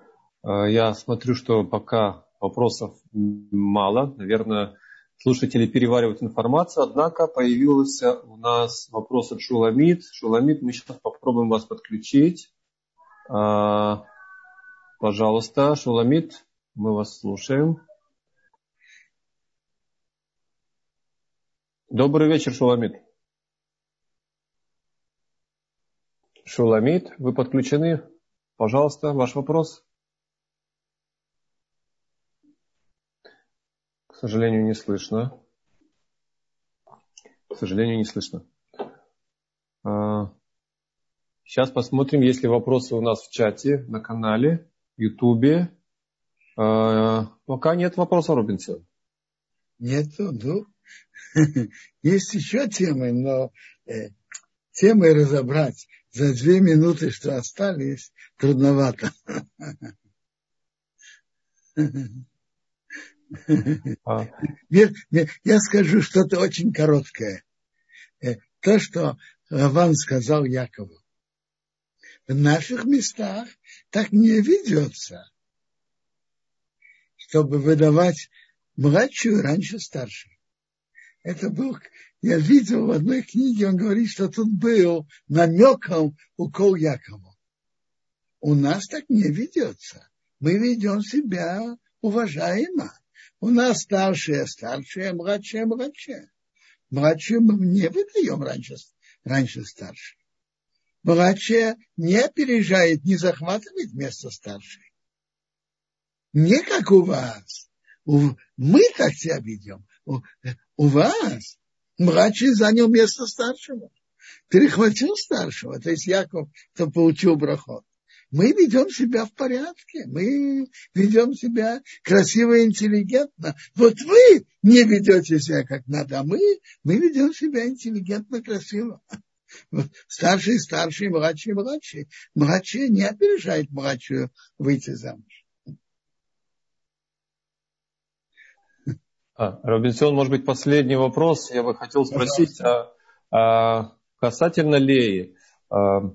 Speaker 2: А, я смотрю, что пока вопросов мало. Наверное, слушатели переваривают информацию. Однако появился у нас вопрос от Шуламид. Шуламид, мы сейчас попробуем вас подключить. А, пожалуйста, Шуламид, мы вас слушаем. Добрый вечер, Шуламид. Шуламид, вы подключены? Пожалуйста, ваш вопрос. К сожалению, не слышно. К сожалению, не слышно. Сейчас а, посмотрим, есть ли вопросы у нас в чате, на канале, в Ютубе. А, пока нет вопросов, Робинсон.
Speaker 1: Нет, ну, есть еще темы, но э, темы разобрать за две минуты, что остались, трудновато. А. Я скажу что-то очень короткое. Э, то, что Раван сказал Якову. В наших местах так не ведется, чтобы выдавать младшую раньше старшей. Это был я видел в одной книге, он говорит, что тут был намеком укол Якова. У нас так не ведется. Мы ведем себя уважаемо. У нас старшие, старшие, младшие, младшие. Младшие мы не выдаем раньше, раньше старших. Младшая не опережает, не захватывает место старшей. Не как у вас. Мы так себя ведем. У вас Младший занял место старшего. Перехватил старшего. То есть Яков, кто получил брахот. Мы ведем себя в порядке. Мы ведем себя красиво и интеллигентно. Вот вы не ведете себя как надо, а мы, мы ведем себя интеллигентно, красиво. Старший, старший, младший, младший. Младший не опережает младшую выйти замуж.
Speaker 2: А, Робинсон, может быть, последний вопрос. Я бы хотел спросить а, а, касательно Леи. А,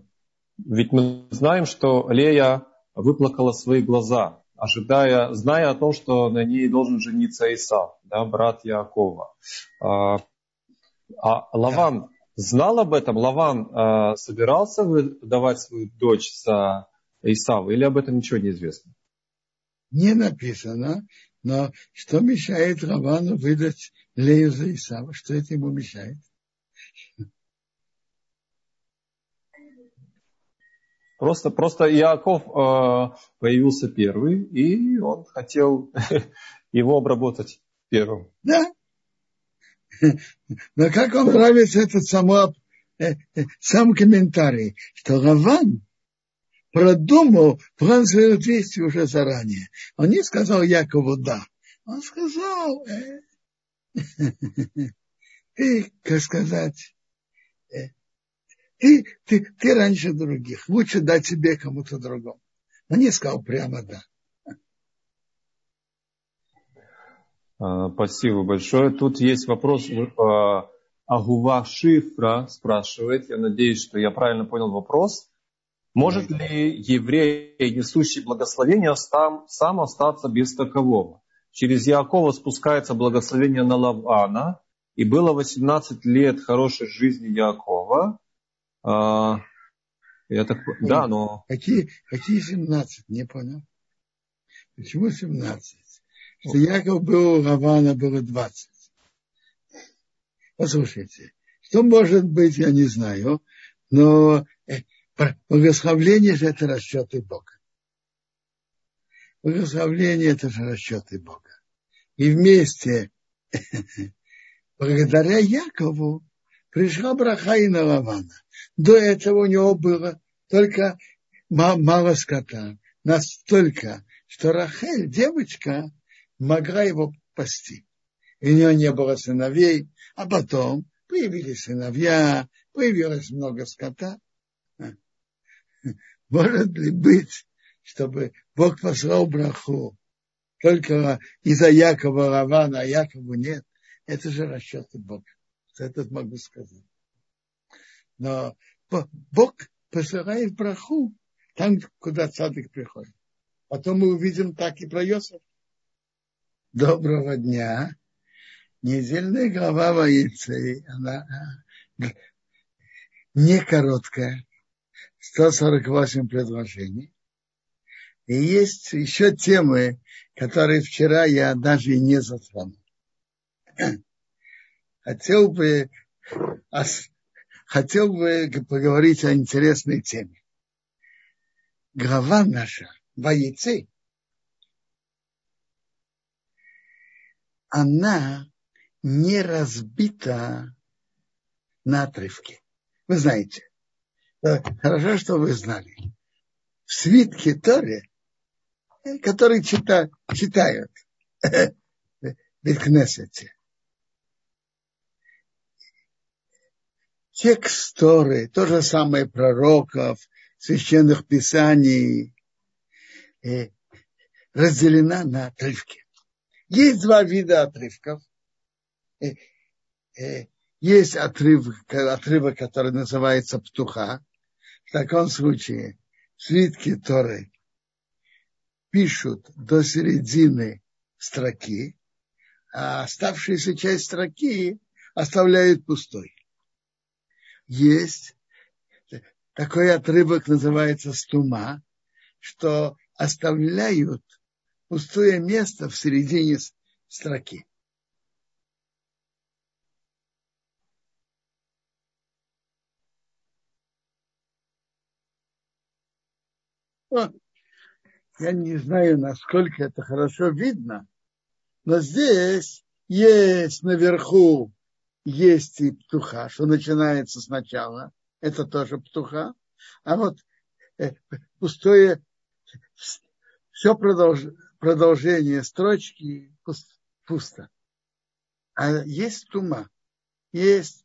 Speaker 2: ведь мы знаем, что Лея выплакала свои глаза, ожидая, зная о том, что на ней должен жениться Исав, да, брат Якова. А, а Лаван знал об этом? Лаван а, собирался выдавать свою дочь за Исава или об этом ничего не известно?
Speaker 1: Не написано, но что мешает Равану выдать Лею за Исава? Что это ему мешает?
Speaker 2: Просто, просто Иаков э, появился первый, и он хотел его обработать первым.
Speaker 1: Да. Но как вам нравится этот само, э, э, сам комментарий, что Раван продумал план своего действия уже заранее. Он не сказал Якову «да». Он сказал, э, ты, как сказать, э, ты, ты, ты раньше других. Лучше дать себе кому-то другому. Он не сказал прямо «да».
Speaker 2: А, спасибо большое. Тут есть вопрос. А, Агува Шифра спрашивает. Я надеюсь, что я правильно понял вопрос. Может ли еврей, несущий благословение, сам, сам остаться без такового? Через Якова спускается благословение на Лавана, и было 18 лет хорошей жизни Якова. А, я так, да, но...
Speaker 1: Какие, какие 17? Не понял. Почему 17? Что Яков был у Лавана было 20. Послушайте, что может быть, я не знаю, но э, Благословление же это расчеты Бога. Благословление это же расчеты Бога. И вместе, благодаря Якову, пришла браха и на Лавана. До этого у него было только мало скота. Настолько, что Рахель, девочка, могла его пасти. И у нее не было сыновей, а потом появились сыновья, появилось много скота. Может ли быть, чтобы Бог послал браху только из-за Якова Равана, а Якову нет? Это же расчеты Бога. Это могу сказать. Но Бог посылает браху там, куда цадык приходит. Потом мы увидим так и про Йосиф. Доброго дня. Недельная глава Ваицы, она не короткая, 148 предложений. И есть еще темы, которые вчера я даже и не затронул. Хотел бы, хотел бы поговорить о интересной теме. Глава наша, Ваицы, она не разбита на отрывки. Вы знаете, хорошо, что вы знали. В свитке Торе, который чита, читают в Кнессете, текст Торы, то же самое пророков, священных писаний, э, разделена на отрывки. Есть два вида отрывков. Э, э, есть отрывок, отрывок, который называется «Птуха». В таком случае свитки Торы пишут до середины строки, а оставшаяся часть строки оставляют пустой. Есть такой отрывок, называется «Стума», что оставляют пустое место в середине строки. Я не знаю, насколько это хорошо видно, но здесь есть наверху, есть и птуха, что начинается сначала, это тоже птуха, а вот э, пустое, все продолж, продолжение строчки пусто. А есть тума, есть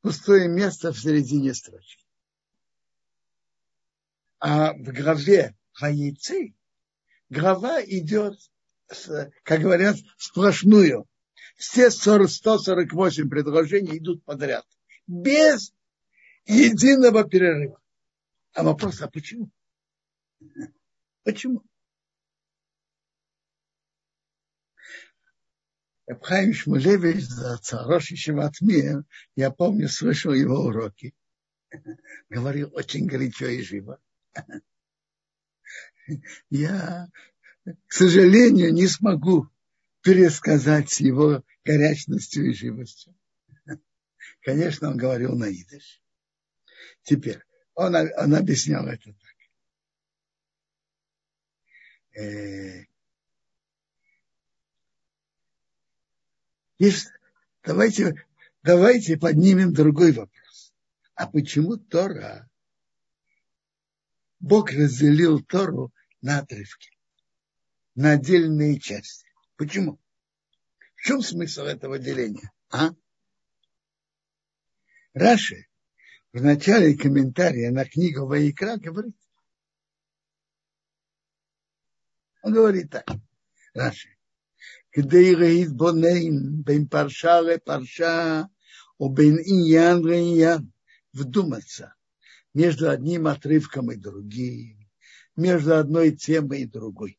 Speaker 1: пустое место в середине строчки. А в главе Ваейцы глава идет, как говорят, сплошную. Все 148 предложений идут подряд. Без единого перерыва. А вопрос, а почему? Почему? Эбхайм Шмулевич, Рош Шиватмир, я помню, слышал его уроки. Говорил очень горячо и живо. Я, к сожалению, не смогу пересказать его горячностью и живостью. Конечно, он говорил на идыш. Теперь, он, он объяснял это так. Э, давайте, давайте поднимем другой вопрос. А почему Тора Бог разделил Тору на отрывки, на отдельные части. Почему? В чем смысл этого деления? А? Раши в начале комментария на книгу Ваикра говорит. Он говорит так. Раши. כדי להתבונן בין פרשה לפרשה או בין עניין לעניין вдуматься между одним отрывком и другим, между одной темой и другой.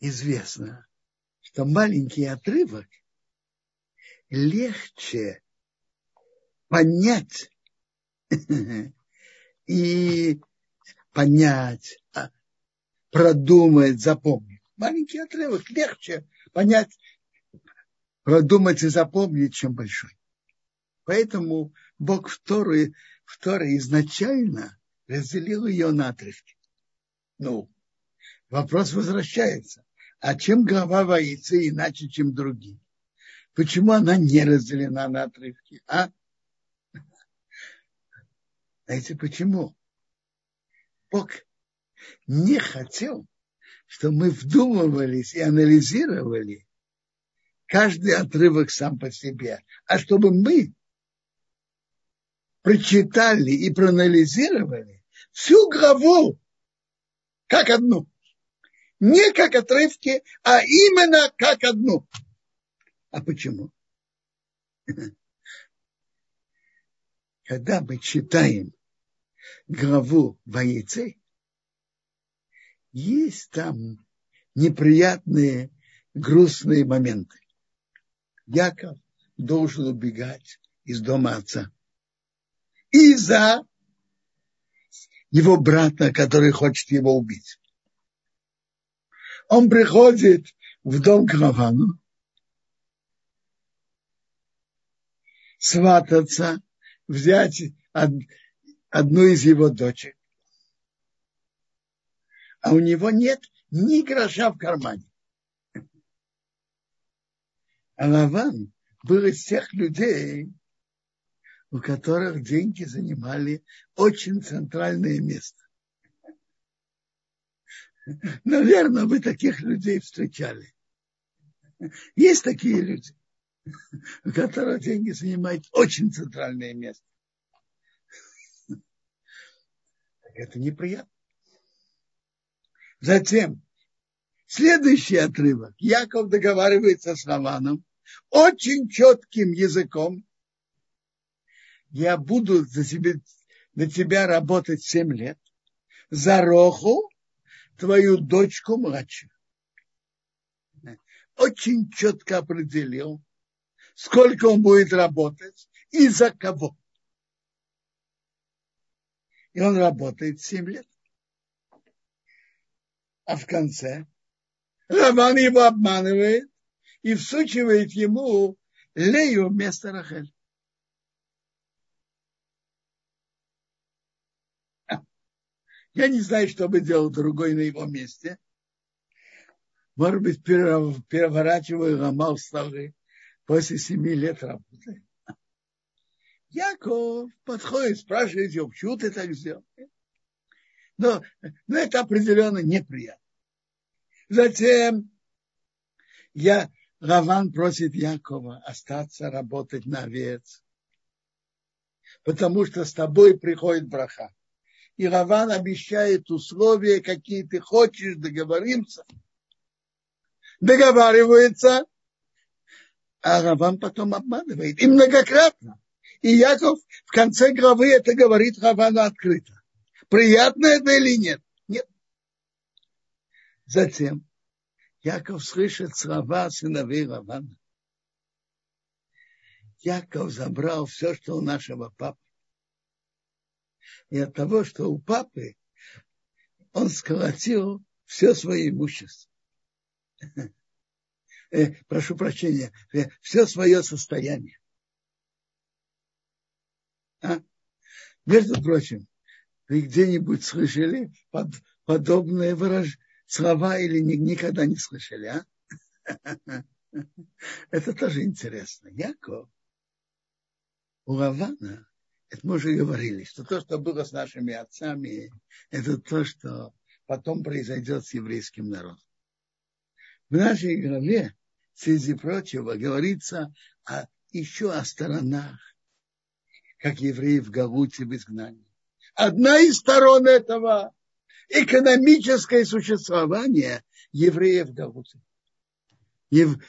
Speaker 1: Известно, что маленький отрывок легче понять и понять, а, продумать, запомнить. Маленький отрывок легче понять, продумать и запомнить, чем большой. Поэтому Бог в Тору Второе, изначально разделил ее на отрывки. Ну, вопрос возвращается. А чем глава воится иначе, чем другие? Почему она не разделена на отрывки? А? Знаете почему? Бог не хотел, чтобы мы вдумывались и анализировали каждый отрывок сам по себе, а чтобы мы прочитали и проанализировали всю главу как одну. Не как отрывки, а именно как одну. А почему? Когда мы читаем главу Воицы, есть там неприятные, грустные моменты. Яков должен убегать из дома отца. Из-за его брата, который хочет его убить. Он приходит в дом к Равану, свататься, взять одну из его дочек. А у него нет ни гроша в кармане. А Лаван был из тех людей, у которых деньги занимали очень центральное место. Наверное, вы таких людей встречали. Есть такие люди, у которых деньги занимают очень центральное место. Это неприятно. Затем, следующий отрывок. Яков договаривается с Раваном очень четким языком. Я буду за тебя, на тебя работать семь лет. За Роху, твою дочку младшую. Очень четко определил, сколько он будет работать и за кого. И он работает 7 лет. А в конце Раван его обманывает и всучивает ему Лею вместо Рахель. Я не знаю, что бы делал другой на его месте. Может быть, переворачиваю Рамал старый после семи лет работы. Яков подходит, спрашивает его, почему ты так сделал? Но, но это определенно неприятно. Затем я, Раван просит Якова остаться работать на овец, потому что с тобой приходит браха. И Раван обещает условия, какие ты хочешь, договоримся. Договаривается, а Раван потом обманывает. И многократно. И Яков в конце главы это говорит Равану открыто. Приятно это или нет? Нет. Затем Яков слышит слова сыновей Равана. Яков забрал все, что у нашего папы. И от того, что у папы он сколотил все свое имущество. Э, прошу прощения, э, все свое состояние. А? Между прочим, вы где-нибудь слышали под, подобные выраж... слова или ни, никогда не слышали, а? Это тоже интересно. Яков у Лавана, это мы уже говорили, что то, что было с нашими отцами, это то, что потом произойдет с еврейским народом. В нашей главе, среди прочего, говорится о, еще о сторонах как евреи в Галуте в изгнании. Одна из сторон этого экономическое существование евреев в Галуте.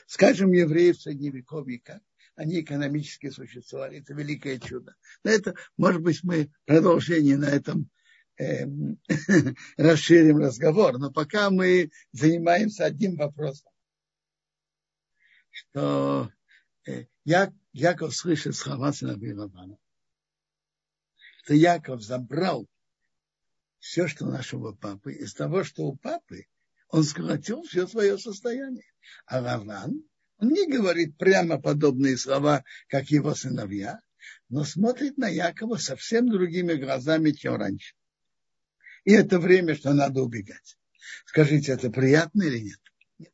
Speaker 1: Скажем, евреев в Средневековье, как они экономически существовали. Это великое чудо. Но это, может быть, мы продолжение на этом э, расширим разговор. Но пока мы занимаемся одним вопросом. Что э, Яков слышит с Хамаса на Лавана что Яков забрал все, что нашего папы, из того, что у папы, он сколотил все свое состояние. А Раван, он не говорит прямо подобные слова, как его сыновья, но смотрит на Якова совсем другими глазами, чем раньше. И это время, что надо убегать. Скажите, это приятно или нет? Нет.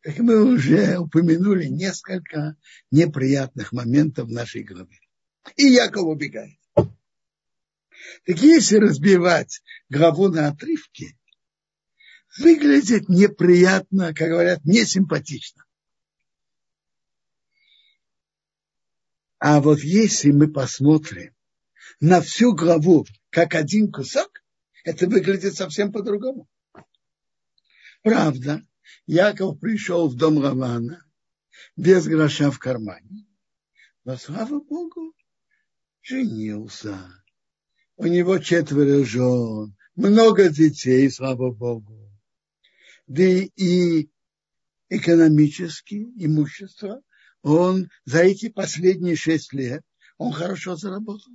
Speaker 1: Так мы уже упомянули несколько неприятных моментов в нашей главе. И Яков убегает. Так если разбивать главу на отрывки, выглядит неприятно, как говорят, несимпатично. А вот если мы посмотрим на всю главу как один кусок, это выглядит совсем по-другому. Правда, Яков пришел в дом Равана без гроша в кармане, но, слава Богу, женился. У него четверо жен, много детей, слава Богу. Да и экономически имущество он за эти последние шесть лет он хорошо заработал.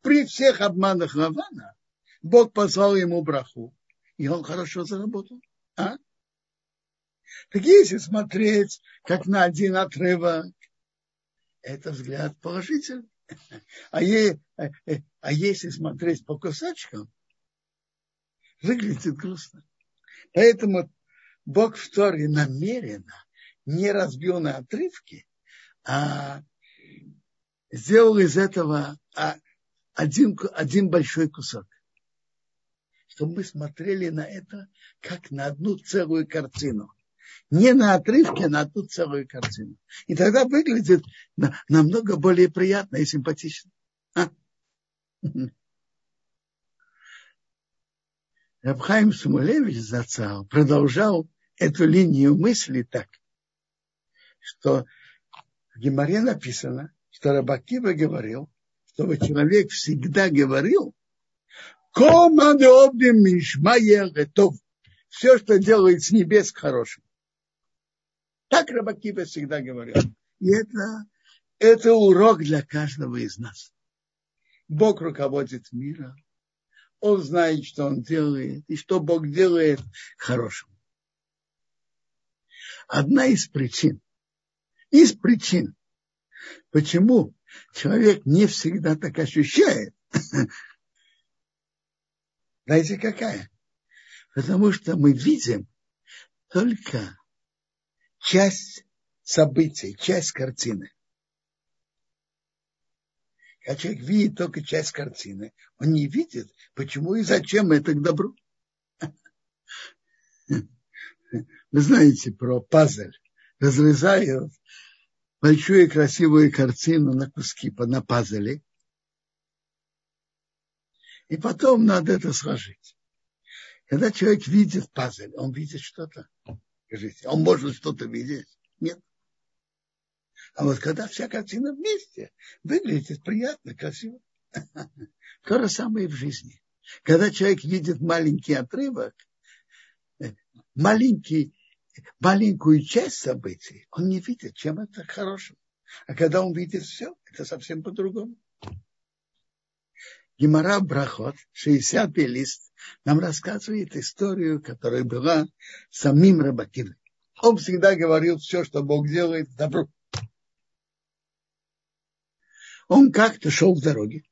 Speaker 1: При всех обманах Равана Бог послал ему браху, и он хорошо заработал. А? Так если смотреть как на один отрывок, это взгляд положительный. А, е, а, а если смотреть по кусочкам, выглядит грустно. Поэтому Бог в Торе намеренно не разбил на отрывки, а сделал из этого один, один большой кусок. Чтобы мы смотрели на это как на одну целую картину. Не на отрывке, а на одну целую картину. И тогда выглядит намного более приятно и симпатично. А? Рабхайм Сумулевич Зацал продолжал эту линию мысли так, что в Геморе написано, что Рабакива говорил, чтобы человек всегда говорил, все, что делает с небес, хорошим. Так Рабакива всегда говорил. И это, это урок для каждого из нас. Бог руководит миром. Он знает, что он делает, и что Бог делает хорошим. Одна из причин, из причин, почему человек не всегда так ощущает, знаете, какая? Потому что мы видим только часть событий, часть картины. Когда человек видит только часть картины, он не видит, почему и зачем это к добру. Вы знаете про пазль. Разрезают большую красивую картину на куски, на пазле. И потом надо это сложить. Когда человек видит пазль, он видит что-то. Скажите, он может что-то видеть? Нет. А вот когда вся картина вместе, выглядит приятно, красиво. То же самое и в жизни. Когда человек видит маленький отрывок, э, маленький маленькую часть событий, он не видит, чем это хорошим. А когда он видит все, это совсем по-другому. Гимара Брахот, 60 лист, нам рассказывает историю, которая была самим Рабакиной. Он всегда говорил все, что Бог делает, добро. Он как-то шел в дороге.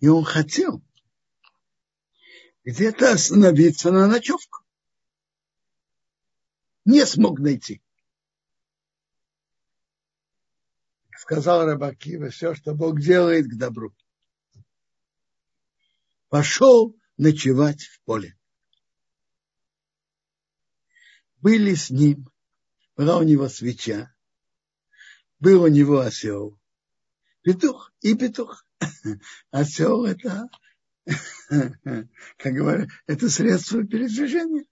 Speaker 1: И он хотел где-то остановиться на ночевку не смог найти. Сказал Рабакива, все, что Бог делает к добру. Пошел ночевать в поле. Были с ним, была у него свеча, был у него осел, петух и петух. Осел это, как говорят, это средство передвижения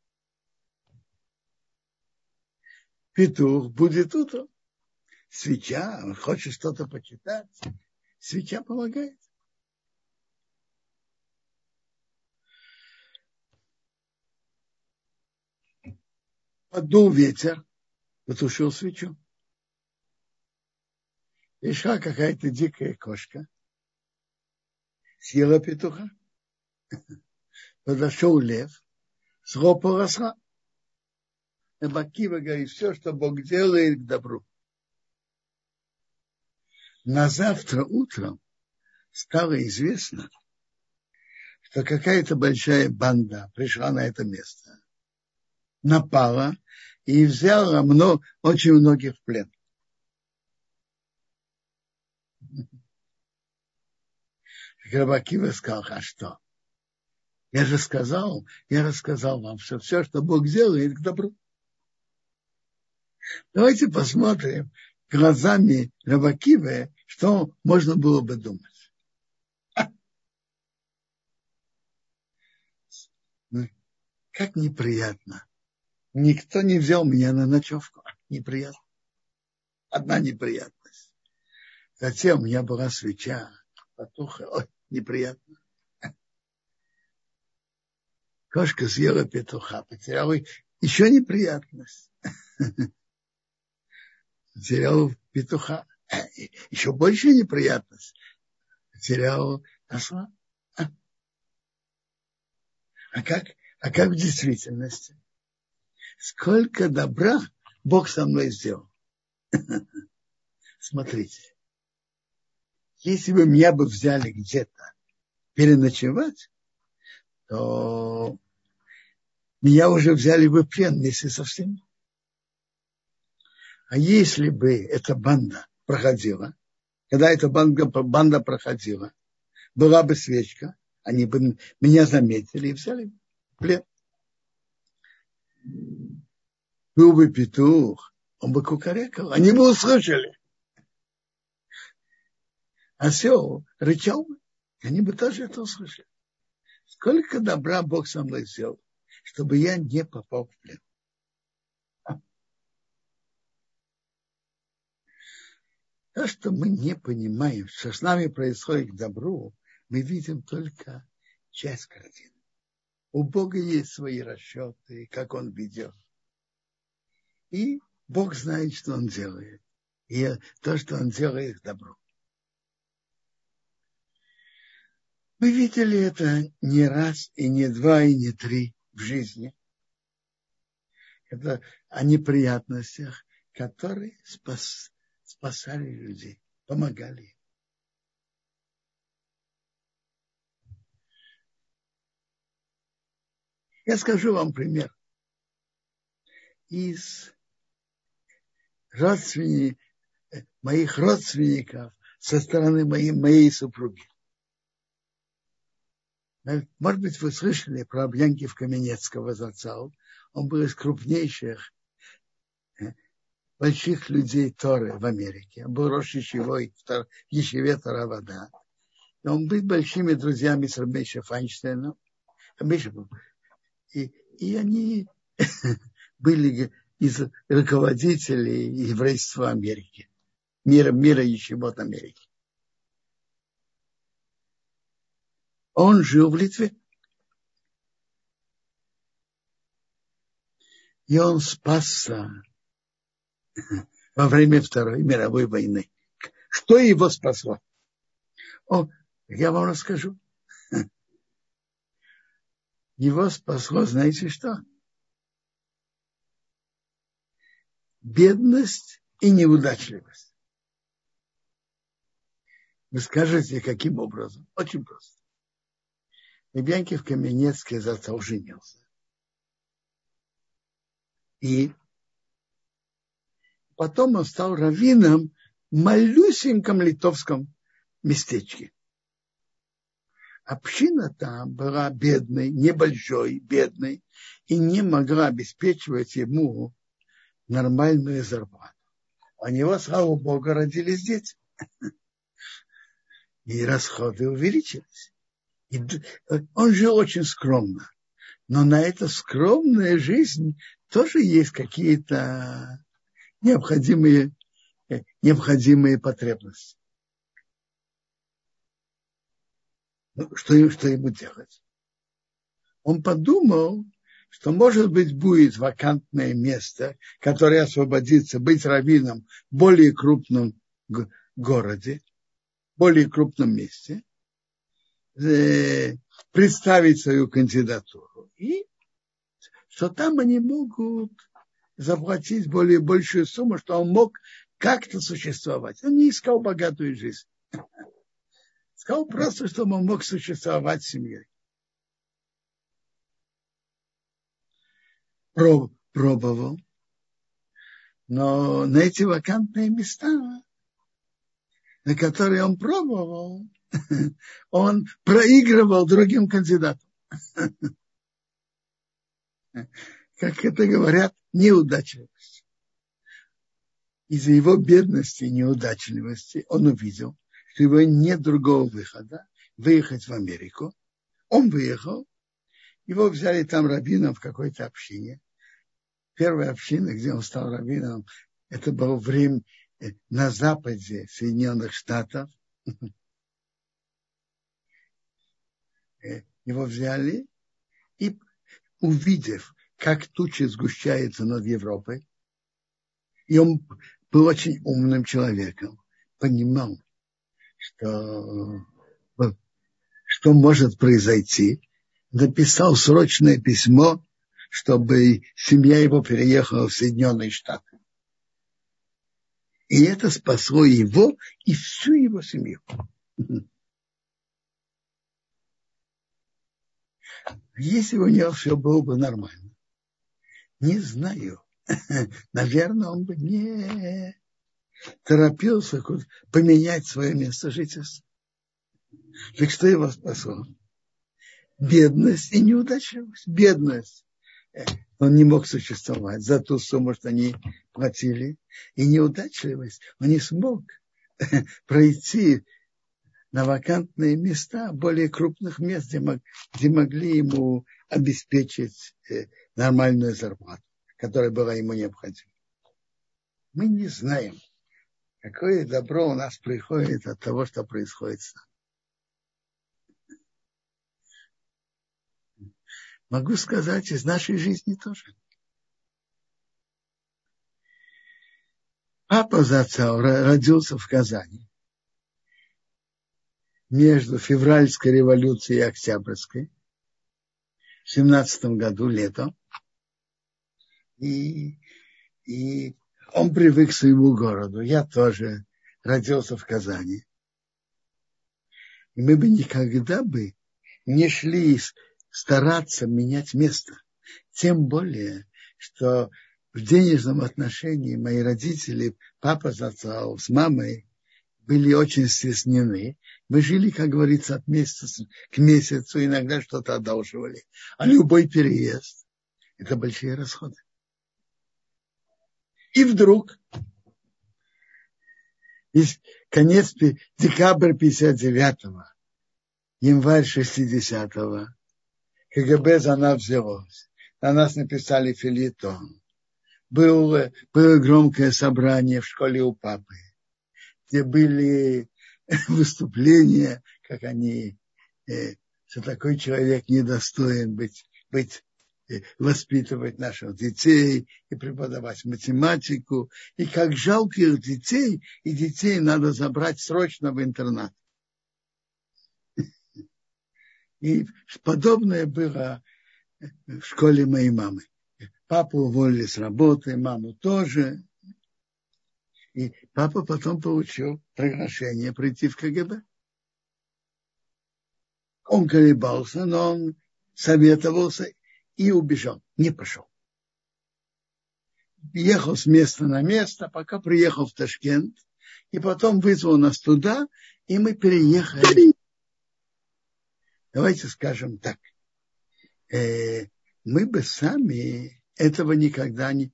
Speaker 1: петух будет утром. Свеча, он хочет что-то почитать. Свеча помогает. Подул ветер, потушил свечу. Пришла какая-то дикая кошка, съела петуха. Подошел лев, схлопал росла. Макива говорит, все, что Бог делает, к добру. на завтра утром стало известно, что какая-то большая банда пришла на это место, напала и взяла много, очень многих в плен. Рабакива сказал, а что? Я же сказал, я рассказал вам, что все, что Бог делает, к добру. Давайте посмотрим глазами Рабакивы, что можно было бы думать. Ну, как неприятно. Никто не взял меня на ночевку. Неприятно. Одна неприятность. Затем у меня была свеча, потуха. Ой, неприятно. Кошка съела петуха, потеряла еще неприятность. Потерял петуха. Еще больше неприятность. Потерял осла. А как, а как в действительности? Сколько добра Бог со мной сделал. Смотрите. Если бы меня бы взяли где-то переночевать, то меня уже взяли бы плен вместе со всеми. А если бы эта банда проходила, когда эта банда, банда проходила, была бы свечка, они бы меня заметили и взяли в плен. Был бы петух, он бы кукарекал, они бы услышали. Осел рычал бы, они бы тоже это услышали. Сколько добра Бог со мной сделал, чтобы я не попал в плен. То, что мы не понимаем, что с нами происходит к добру, мы видим только часть картины. У Бога есть свои расчеты, как Он ведет. И Бог знает, что Он делает. И то, что Он делает, добро. Мы видели это не раз, и не два, и не три в жизни. Это о неприятностях, которые спас, спасали людей, помогали им. Я скажу вам пример. Из родственников, моих родственников со стороны моей, моей супруги. Может быть, вы слышали про Обьянкив Каменецкого зацал. Он был из крупнейших э, больших людей Торы в Америке. Он был Рошичевой в Ешеве Таравада. И он был большими друзьями с Рамейша Файнштейном. И, и они были из руководителей еврейства Америки, мира, мира от Америки. Он жил в Литве. И он спасся во время Второй мировой войны. Что его спасло? О, я вам расскажу его спасло, знаете что? Бедность и неудачливость. Вы скажете, каким образом? Очень просто. Ребенки в Каменецке зато женился. И потом он стал раввином в малюсеньком литовском местечке община там была бедной, небольшой, бедной, и не могла обеспечивать ему нормальную зарплату. У него, слава Богу, родились дети. И расходы увеличились. И он жил очень скромно. Но на эту скромную жизнь тоже есть какие-то необходимые, необходимые потребности. Ну, что, что ему делать? Он подумал, что, может быть, будет вакантное место, которое освободится, быть раввином в более крупном городе, более крупном месте, э, представить свою кандидатуру. И что там они могут заплатить более большую сумму, что он мог как-то существовать. Он не искал богатую жизнь. Сказал просто, чтобы он мог существовать с семьей. Пробовал. Но на эти вакантные места, на которые он пробовал, он проигрывал другим кандидатам. Как это говорят, неудачливость. Из-за его бедности и неудачливости он увидел, что его нет другого выхода выехать в Америку. Он выехал, его взяли там раввином в какой-то общине. Первая община, где он стал раввином, это было время э, на западе Соединенных Штатов. Э, его взяли и, увидев, как тучи сгущаются над Европой, и он был очень умным человеком, понимал, что, что может произойти, написал срочное письмо, чтобы семья его переехала в Соединенные Штаты. И это спасло его и всю его семью. Если у него все было бы нормально, не знаю, наверное, он бы не торопился поменять свое место жительства. Так что его спасло? Бедность и неудачливость. Бедность. Он не мог существовать за ту сумму, что они платили. И неудачливость. Он не смог пройти на вакантные места более крупных мест, где, мог, где могли ему обеспечить э, нормальную зарплату, которая была ему необходима. Мы не знаем, Какое добро у нас приходит от того, что происходит с нами. Могу сказать, из нашей жизни тоже. Папа Зацау родился в Казани между февральской революцией и октябрьской семнадцатом году летом. И, и он привык к своему городу. Я тоже родился в Казани. И мы бы никогда бы не шли стараться менять место. Тем более, что в денежном отношении мои родители, папа с с мамой, были очень стеснены. Мы жили, как говорится, от месяца к месяцу, иногда что-то одалживали. А любой переезд – это большие расходы. И вдруг, конец декабрь 59-го, январь 60-го, КГБ за нас взялось. На нас написали филитон. Было, было громкое собрание в школе у папы, где были выступления, как они, э, что такой человек недостоин быть, быть воспитывать наших детей и преподавать математику. И как жалко их детей, и детей надо забрать срочно в интернат. И подобное было в школе моей мамы. Папу уволили с работы, маму тоже. И папа потом получил приглашение прийти в КГБ. Он колебался, но он советовался и убежал, не пошел. Ехал с места на место, пока приехал в Ташкент, и потом вызвал нас туда, и мы переехали. Давайте скажем так. Э, мы бы сами этого никогда не...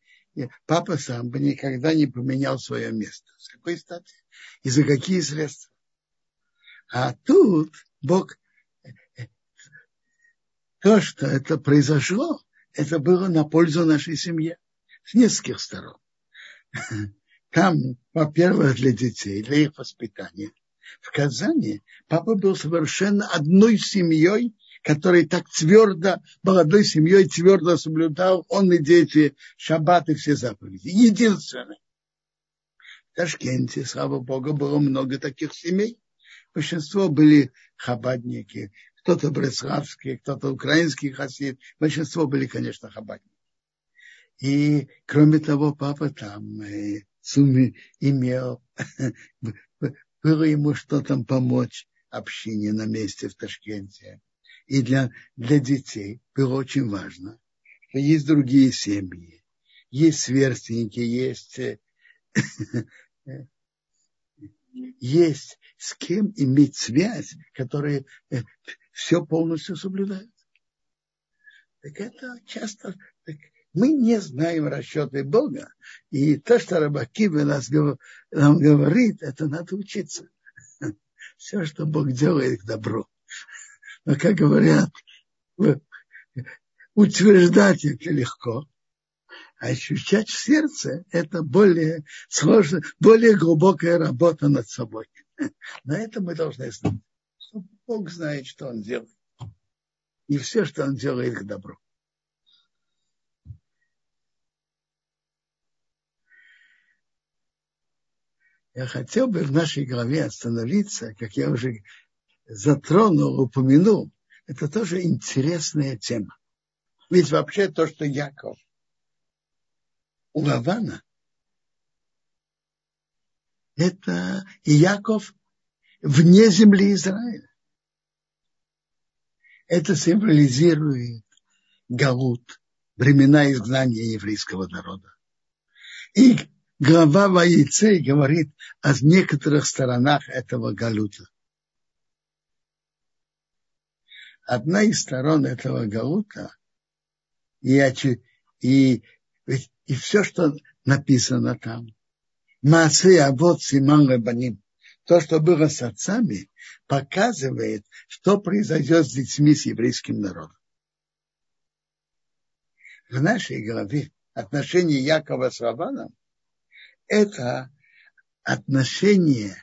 Speaker 1: Папа сам бы никогда не поменял свое место. С какой стати? И за какие средства? А тут Бог то, что это произошло, это было на пользу нашей семье с нескольких сторон. Там, во-первых, для детей, для их воспитания. В Казани папа был совершенно одной семьей, который так твердо, молодой семьей твердо соблюдал, он и дети, шаббат и все заповеди. Единственный. В Ташкенте, слава Богу, было много таких семей. Большинство были хабадники, кто-то бреславский, кто-то украинский хасид. Большинство были, конечно, хабадники. И, кроме того, папа там э, суме, имел, было ему что там помочь общине на месте в Ташкенте. И для, для детей было очень важно, что есть другие семьи, есть сверстники, есть, э, есть с кем иметь связь, которая э, все полностью соблюдает. Так это часто так мы не знаем расчеты Бога. И то, что Рабакива нас, нам говорит, это надо учиться. Все, что Бог делает, к добру. Но, как говорят, утверждать это легко, а ощущать в сердце – это более сложно, более глубокая работа над собой. На это мы должны знать. Что Бог знает, что Он делает. И все, что Он делает, к добру. Я хотел бы в нашей голове остановиться, как я уже затронул, упомянул. Это тоже интересная тема. Ведь вообще то, что Яков у Лавана, это Яков вне земли Израиля. Это символизирует Галут, времена изгнания еврейского народа. И глава Ваицы говорит о некоторых сторонах этого галута. Одна из сторон этого галута и, и, и все, что написано там. Масы, а вот Симан Рабаним. То, что было с отцами, показывает, что произойдет с детьми, с еврейским народом. В нашей голове отношения Якова с Раваном это отношение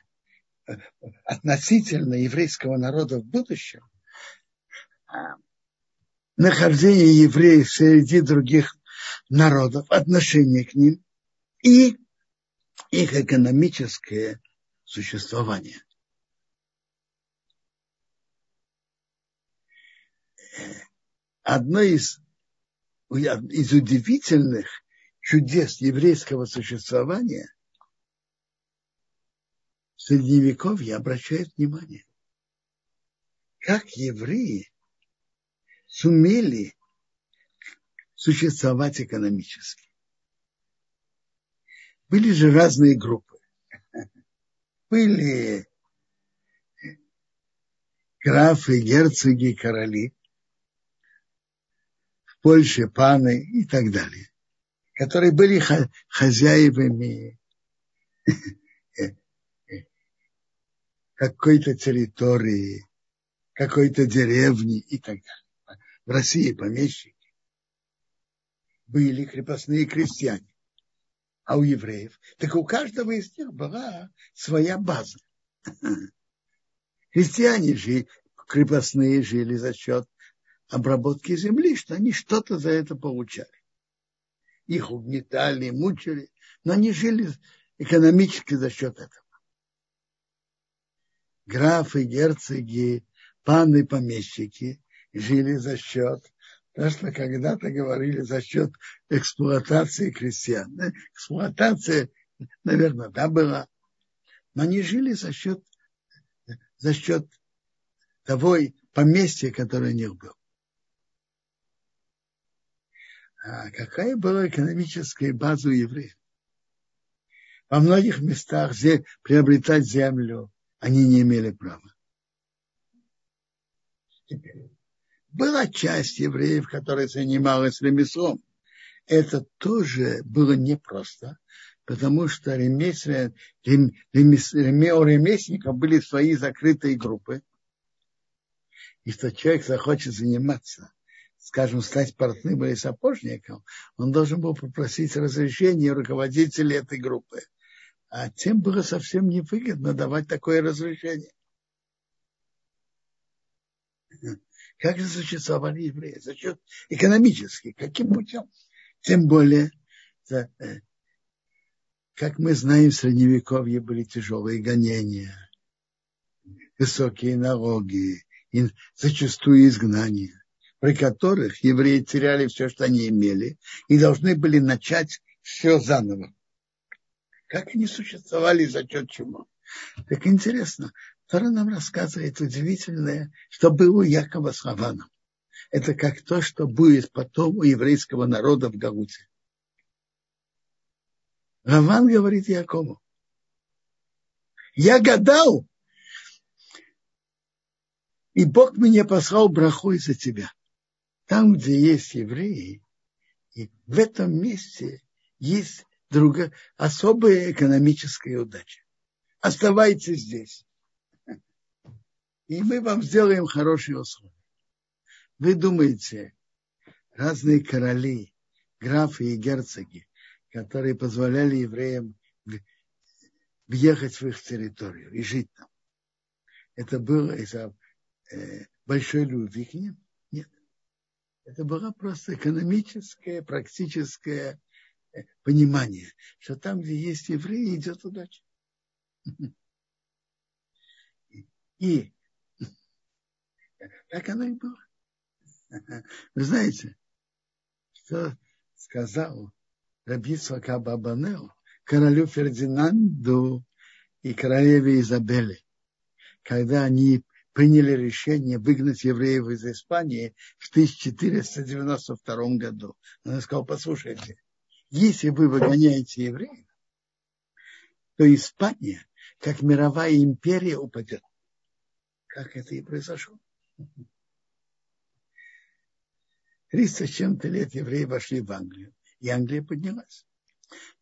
Speaker 1: относительно еврейского народа в будущем, нахождение евреев среди других народов, отношение к ним и их экономическое существование. Одно из, из удивительных чудес еврейского существования в Средневековье обращают внимание. Как евреи сумели существовать экономически. Были же разные группы. Были графы, герцоги, короли, в Польше паны и так далее которые были хозяевами какой-то территории, какой-то деревни и так далее. В России помещики были крепостные крестьяне, а у евреев, так у каждого из них была своя база. Крестьяне жили, крепостные жили за счет обработки земли, что они что-то за это получали их угнетали, мучили, но они жили экономически за счет этого. Графы, герцоги, паны, помещики жили за счет то, что когда-то говорили за счет эксплуатации крестьян. Эксплуатация, наверное, да, была, но они жили за счет, за счет того поместья, которое у них было. А какая была экономическая база у евреев? Во многих местах приобретать землю они не имели права. Теперь. Была часть евреев, которая занималась ремеслом. Это тоже было непросто, потому что у ремесленников были свои закрытые группы. И что человек захочет заниматься скажем, стать портным или сапожником, он должен был попросить разрешения руководителя этой группы. А тем было совсем невыгодно давать такое разрешение. Как же существовали евреи? За счет экономически. Каким путем? Тем более, э, как мы знаем, в Средневековье были тяжелые гонения, высокие налоги, зачастую изгнания при которых евреи теряли все, что они имели, и должны были начать все заново. Как они существовали, за счет чего? Так интересно, Тора нам рассказывает удивительное, что было у Якова с Хаваном. Это как то, что будет потом у еврейского народа в Галуте. Раван говорит Якову, я гадал, и Бог мне послал брахой за тебя. Там, где есть евреи, и в этом месте есть другая, особая экономическая удача. Оставайтесь здесь. И мы вам сделаем хорошие условия. Вы думаете, разные короли, графы и герцоги, которые позволяли евреям въехать в их территорию и жить там. Это было из-за э, большой любви к ним? Нет. Это было просто экономическое, практическое э, понимание, что там, где есть евреи, идет удача. И так оно и было. Вы знаете, что сказал Рабицва Кабабанео королю Фердинанду и королеве Изабелле, когда они приняли решение выгнать евреев из Испании в 1492 году. Он сказал, послушайте, если вы выгоняете евреев, то Испания, как мировая империя, упадет. Как это и произошло. Триста с чем-то лет евреи вошли в Англию, и Англия поднялась.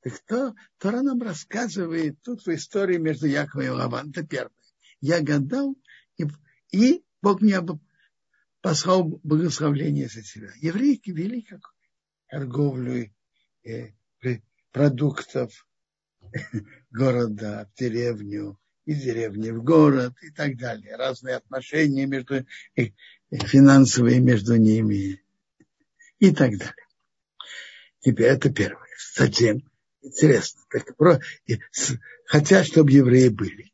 Speaker 1: Так кто, Тора нам рассказывает тут в истории между Яковом и Лаван. Это первое. Я гадал, и, и Бог мне послал благословление за тебя. Евреи вели как торговлю э, продуктов города в деревню, из деревни в город и так далее. Разные отношения между, э, финансовые между ними и так далее. Теперь это первое. Затем, интересно, так, про, хотят, чтобы евреи были.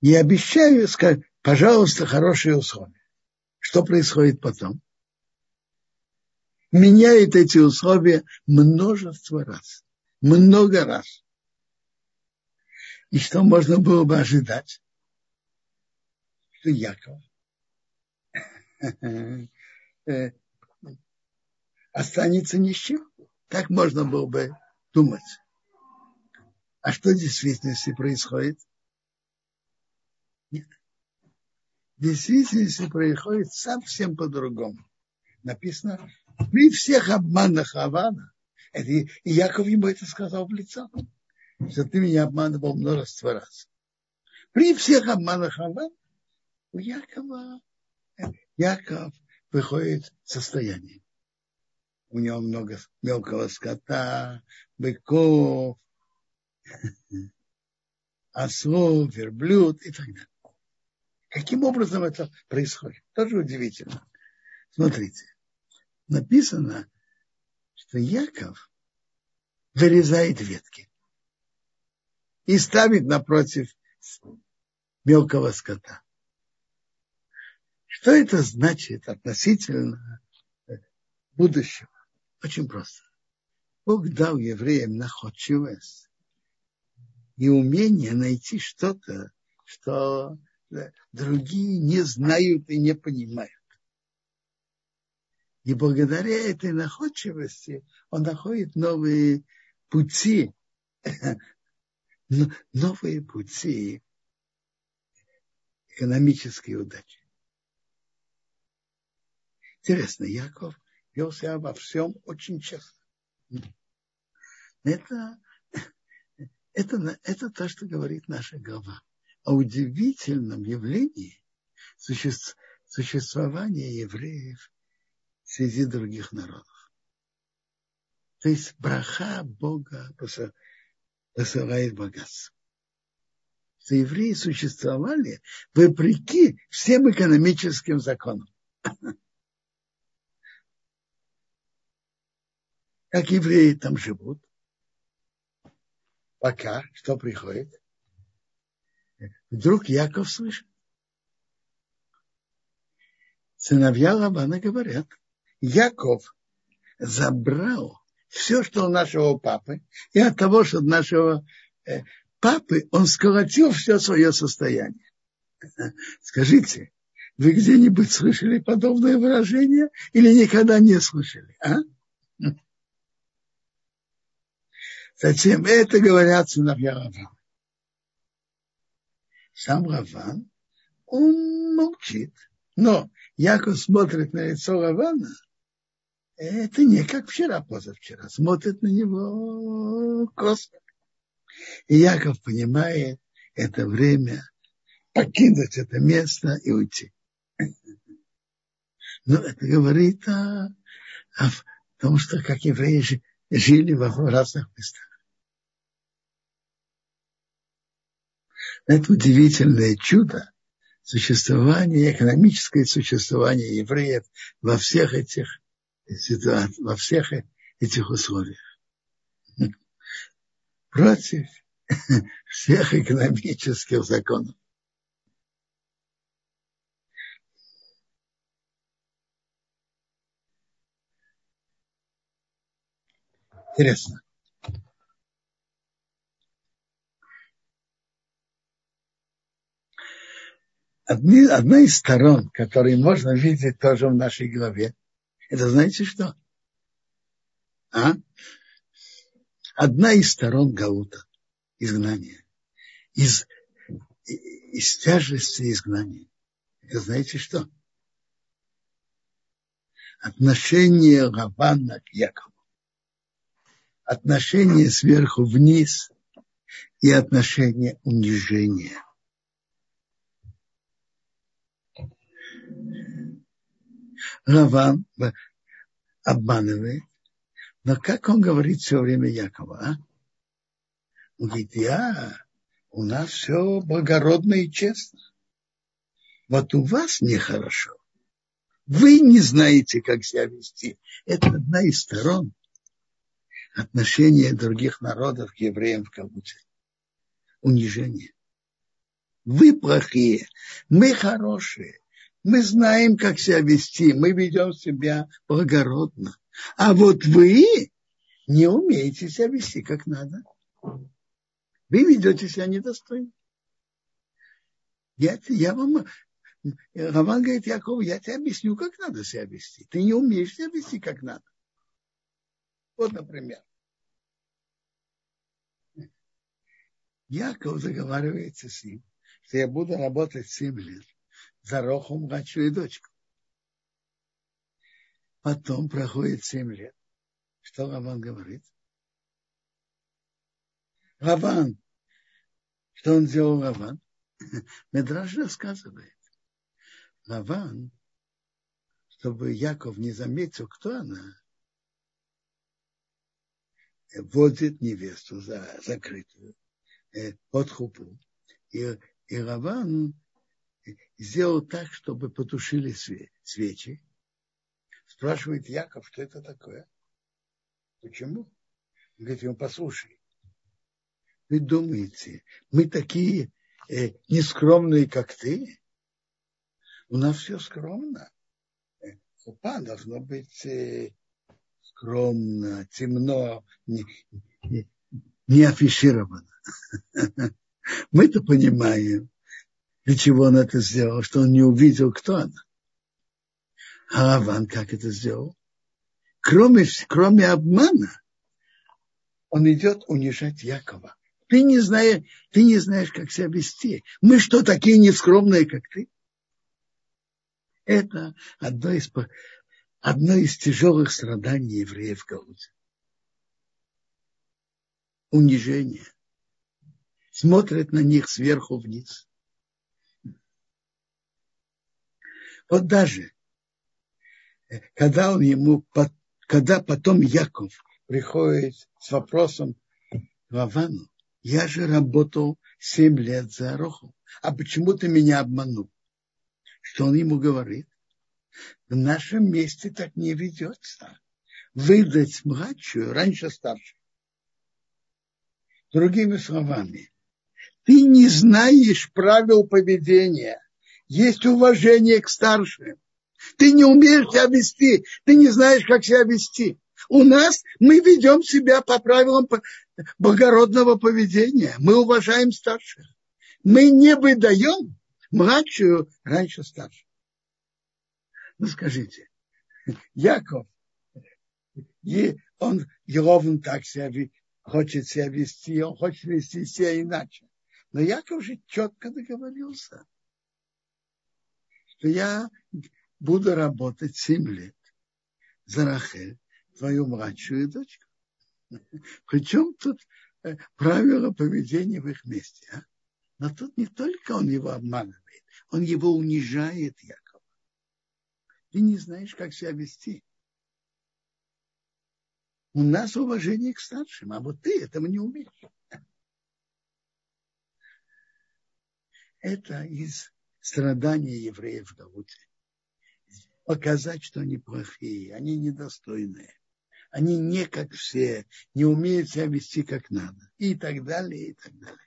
Speaker 1: Не обещаю сказать, пожалуйста, хорошие условия. Что происходит потом? Меняет эти условия множество раз. Много раз. И что можно было бы ожидать? Что Яков э, останется ни с чем. Так можно было бы думать. А что в действительности происходит? Нет. В действительности происходит совсем по-другому. Написано, при всех обманах Авана, и Яков ему это сказал в лицо, что ты меня обманывал множество раз. При всех обманах Авана у Якова Яков выходит состояние у него много мелкого скота, быков, ослов, верблюд и так далее. Каким образом это происходит? Тоже удивительно. Смотрите, написано, что Яков вырезает ветки и ставит напротив мелкого скота. Что это значит относительно будущего? Очень просто. Бог дал евреям находчивость и умение найти что-то, что другие не знают и не понимают. И благодаря этой находчивости он находит новые пути, новые пути экономической удачи. Интересно, Яков вел себя во всем очень честно. Это, это, это то, что говорит наша голова. О удивительном явлении существования евреев среди других народов. То есть браха Бога посылает богатство. Что евреи существовали вопреки всем экономическим законам. как евреи там живут. Пока что приходит? Вдруг Яков слышит. Сыновья Лавана говорят, Яков забрал все, что у нашего папы, и от того, что от нашего э, папы он сколотил все свое состояние. Скажите, вы где-нибудь слышали подобное выражение или никогда не слышали? А? Затем это говорят сыновья Равана. Сам Раван, он молчит. Но Яков смотрит на лицо Равана, это не как вчера, позавчера. Смотрит на него косо. И Яков понимает, это время покинуть это место и уйти. Но это говорит о, о том, что как евреи жили в разных местах. Это удивительное чудо существования, экономическое существование евреев во всех этих ситуациях, во всех этих условиях. Против всех экономических законов. Интересно. Одни, одна из сторон, которые можно видеть тоже в нашей голове, это знаете что? А? Одна из сторон Гаута, изгнания, из, из тяжести изгнания. Это знаете что? Отношение Равана к Якову. Отношение сверху вниз и отношение унижения – Раван обманывает. Но как он говорит все время Якова? А? Он говорит, я, у нас все благородно и честно. Вот у вас нехорошо. Вы не знаете, как себя вести. Это одна из сторон отношения других народов к евреям в Калуте. Унижение. Вы плохие, мы хорошие. Мы знаем, как себя вести, мы ведем себя благородно. А вот вы не умеете себя вести как надо. Вы ведете себя недостойно. Я, я вам, Раван говорит, Яков, я тебе объясню, как надо себя вести. Ты не умеешь себя вести как надо. Вот, например. Яков заговаривается с ним, что я буду работать 7 лет за Рохом, младшую дочку. Потом проходит семь лет. Что Раван говорит? Раван. Что он сделал Раван? Медраж рассказывает. Раван, чтобы Яков не заметил, кто она, водит невесту за закрытую э, под хупу. И, и Раван сделал так, чтобы потушили свечи. Спрашивает Яков, что это такое? Почему? Он говорит ему, послушай, вы думаете, мы такие э, нескромные, как ты? У нас все скромно. Хупа должно быть э, скромно, темно, не, не, не афишировано. Мы-то понимаем, для чего он это сделал, что он не увидел, кто она. А Раван как это сделал? Кроме, кроме обмана, он идет унижать Якова. Ты не, знаешь, ты не знаешь, как себя вести. Мы что, такие нескромные, как ты? Это одно из, одно из тяжелых страданий евреев в Галуте. Унижение. Смотрят на них сверху вниз. Вот даже, э, когда он ему, когда потом Яков приходит с вопросом к Лавану, я же работал семь лет за Арохом, а почему ты меня обманул? Что он ему говорит? В нашем месте так не ведется. Выдать младшую раньше старшей. Другими словами, ты не знаешь правил поведения есть уважение к старшим. Ты не умеешь себя вести, ты не знаешь, как себя вести. У нас мы ведем себя по правилам благородного поведения. Мы уважаем старших. Мы не выдаем младшую раньше старшую. Ну скажите, Яков, и он ровно так себя хочет себя вести, он хочет вести себя иначе. Но Яков же четко договорился, что я буду работать 7 лет за Рахель, твою младшую дочку. Причем тут э, правила поведения в их месте. А? Но тут не только он его обманывает, он его унижает, Якова. Ты не знаешь, как себя вести. У нас уважение к старшим, а вот ты этому не умеешь. Это из страдания евреев в Галуте. Показать, что они плохие, они недостойные. Они не как все, не умеют себя вести как надо. И так далее, и так далее.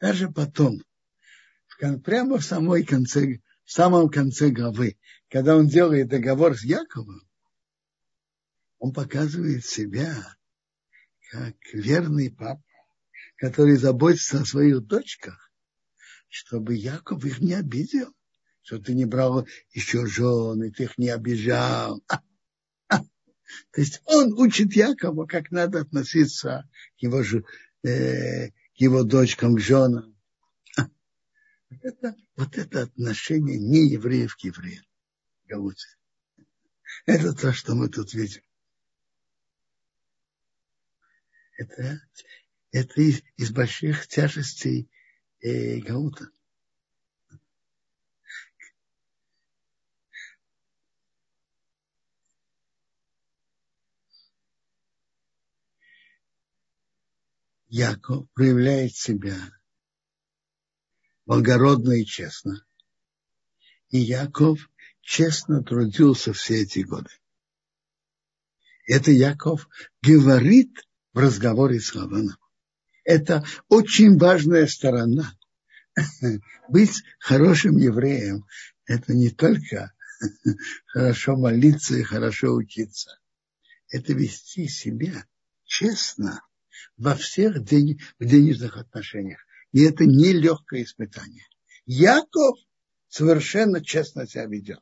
Speaker 1: Даже потом, прямо в самой конце, в самом конце главы, когда он делает договор с Яковом, он показывает себя как верный папа, который заботится о своих дочках, чтобы Яков их не обидел, что ты не брал еще жены, ты их не обижал. То есть он учит Якова, как надо относиться к его, э, к его дочкам, к женам. Это, вот это отношение не евреев к евреям. Галуте. Это то, что мы тут видим. Это, это из, из больших тяжестей э, Галута. Яков проявляет себя благородно и честно. И Яков честно трудился все эти годы. Это Яков говорит в разговоре с Лаваном. Это очень важная сторона. Быть хорошим евреем – это не только хорошо молиться и хорошо учиться. Это вести себя честно – во всех день, денежных отношениях. И это не легкое испытание. Яков совершенно честно себя ведет.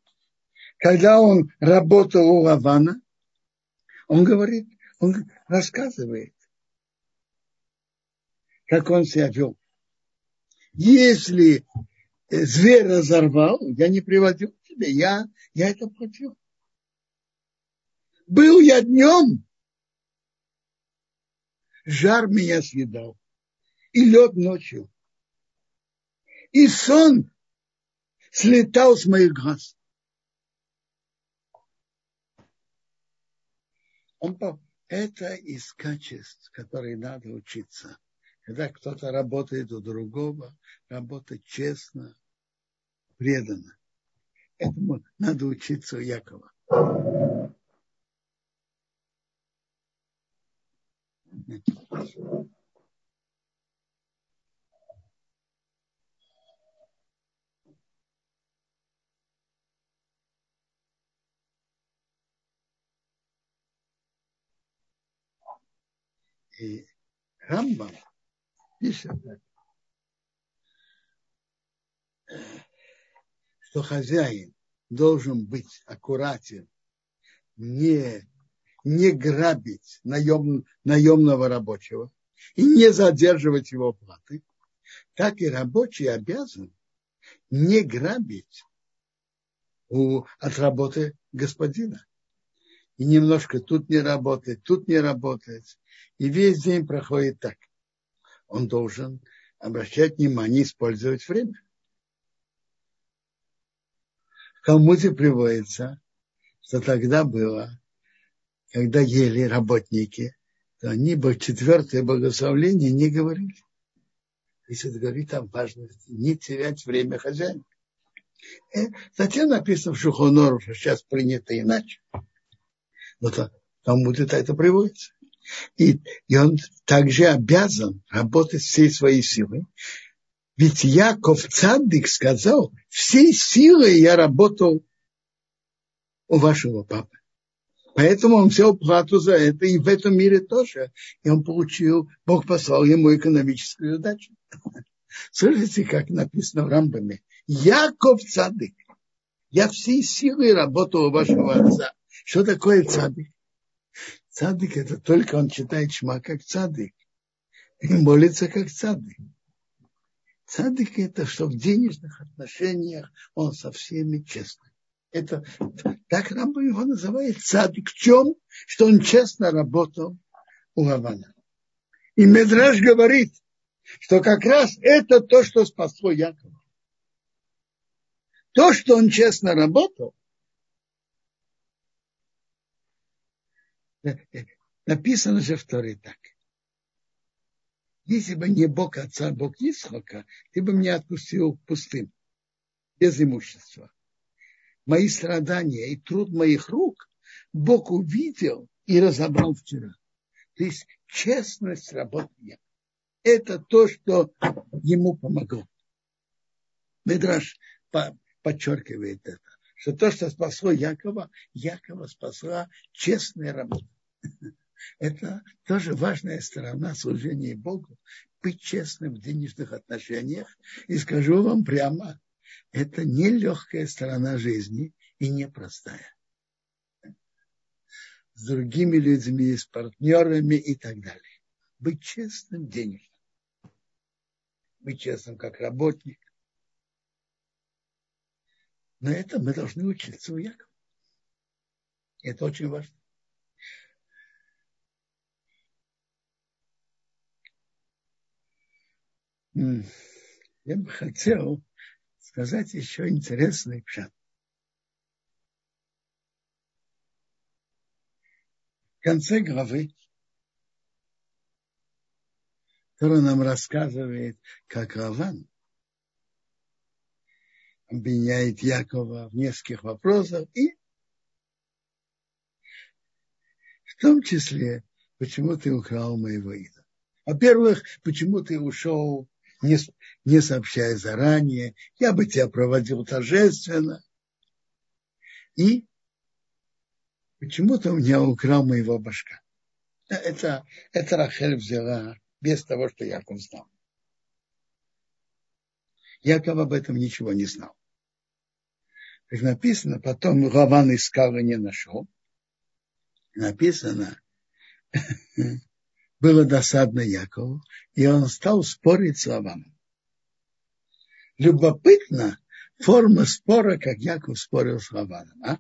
Speaker 1: Когда он работал у Лавана, он говорит, он рассказывает, как он себя вел. Если зверь разорвал, я не приводил тебе, я, я это платил. Был я днем, жар меня съедал, и лед ночью, и сон слетал с моих глаз. Он, это из качеств, которые надо учиться. Когда кто-то работает у другого, работать честно, преданно. Этому надо учиться у Якова. И Рамбам пишет, что хозяин должен быть аккуратен, не не грабить наем, наемного рабочего и не задерживать его платы, так и рабочий обязан не грабить у, от работы господина. И немножко тут не работает, тут не работает. И весь день проходит так. Он должен обращать внимание, использовать время. В Калмуде приводится, что тогда было когда ели работники, то они бы четвертое благословление не говорили. Есть это говорит о важности не терять время хозяина. Э, затем написано в Шухонору, что сейчас принято иначе. Вот там будет это приводится. И, и он также обязан работать всей своей силой. Ведь Яков Цадык сказал, всей силой я работал у вашего папы. Поэтому он взял плату за это, и в этом мире тоже. И он получил, Бог послал ему экономическую удачу. Слышите, как написано в Рамбаме? Яков Цадык. Я всей силой работал у вашего отца. Что такое цадык? Цадык это только он читает шма как цадык. И молится как цадык. Цадык это что в денежных отношениях он со всеми честный. Это так Рамба его называет цадык. В чем? Что он честно работал у Лавана. И Медраж говорит, что как раз это то, что спасло Якова. То, что он честно работал, написано же в Торе так. Если бы не Бог отца, Бог Исхока, ты бы меня отпустил пустым, без имущества мои страдания и труд моих рук Бог увидел и разобрал вчера. То есть честность работы это то, что ему помогло. Медраж подчеркивает это, что то, что спасло Якова, Якова спасла честная работа. Это тоже важная сторона служения Богу, быть честным в денежных отношениях. И скажу вам прямо, это нелегкая сторона жизни и непростая. С другими людьми, с партнерами и так далее. Быть честным денежно. Быть честным как работник. Но это мы должны учиться у Якова. Это очень важно. Я бы хотел сказать еще интересный пшат. В конце главы, который нам рассказывает, как Раван обвиняет Якова в нескольких вопросах и в том числе, почему ты украл моего идола. Во-первых, почему ты ушел не, не сообщая заранее, я бы тебя проводил торжественно. И почему-то у меня украл моего башка. Это, это Рахель взяла без того, что Яков знал. Яков об этом ничего не знал. Как написано, потом Раван искал и не нашел. Написано, было досадно Якову, и он стал спорить с Лаваном. Любопытно форма спора, как Яков спорил с Лаваном. А?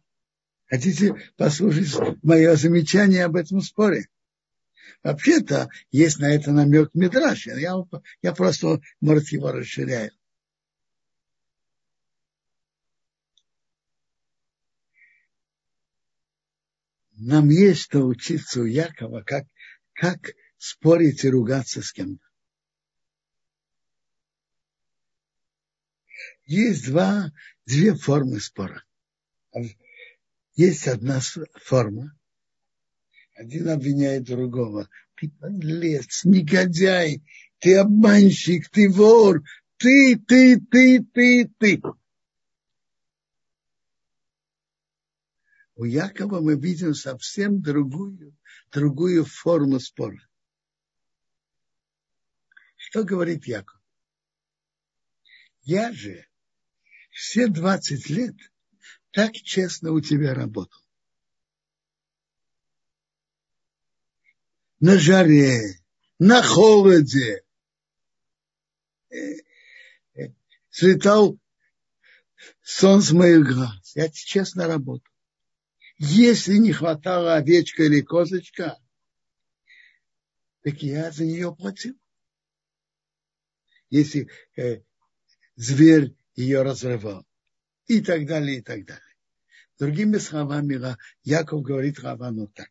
Speaker 1: Хотите послушать мое замечание об этом споре? Вообще-то есть на это намек Мидраш. Я, я просто, может, его расширяю. Нам есть что учиться у Якова, как, как спорить и ругаться с кем-то. Есть два, две формы спора. Есть одна форма. Один обвиняет другого. Ты подлец, негодяй, ты обманщик, ты вор, ты, ты, ты, ты, ты. У Якова мы видим совсем другую, другую форму спора. Что говорит Яков? Я же все 20 лет так честно у тебя работал. На жаре, на холоде. Э, э, светал солнце моих глаз. Я честно работал. Если не хватало овечка или козочка, так я за нее платил если э, зверь ее разрывал. И так далее, и так далее. Другими словами, Яков говорит Равану так.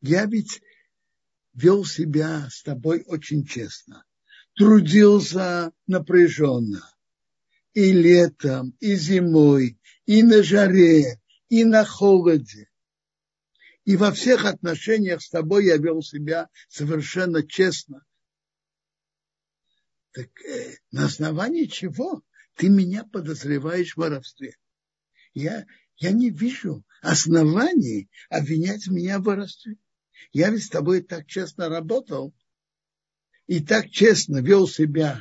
Speaker 1: Я ведь вел себя с тобой очень честно. Трудился напряженно. И летом, и зимой, и на жаре, и на холоде. и во всех отношениях с тобой я вел себя совершенно честно. Так э, на основании чего ты меня подозреваешь в воровстве? Я, я не вижу оснований обвинять меня в воровстве. Я ведь с тобой так честно работал и так честно вел себя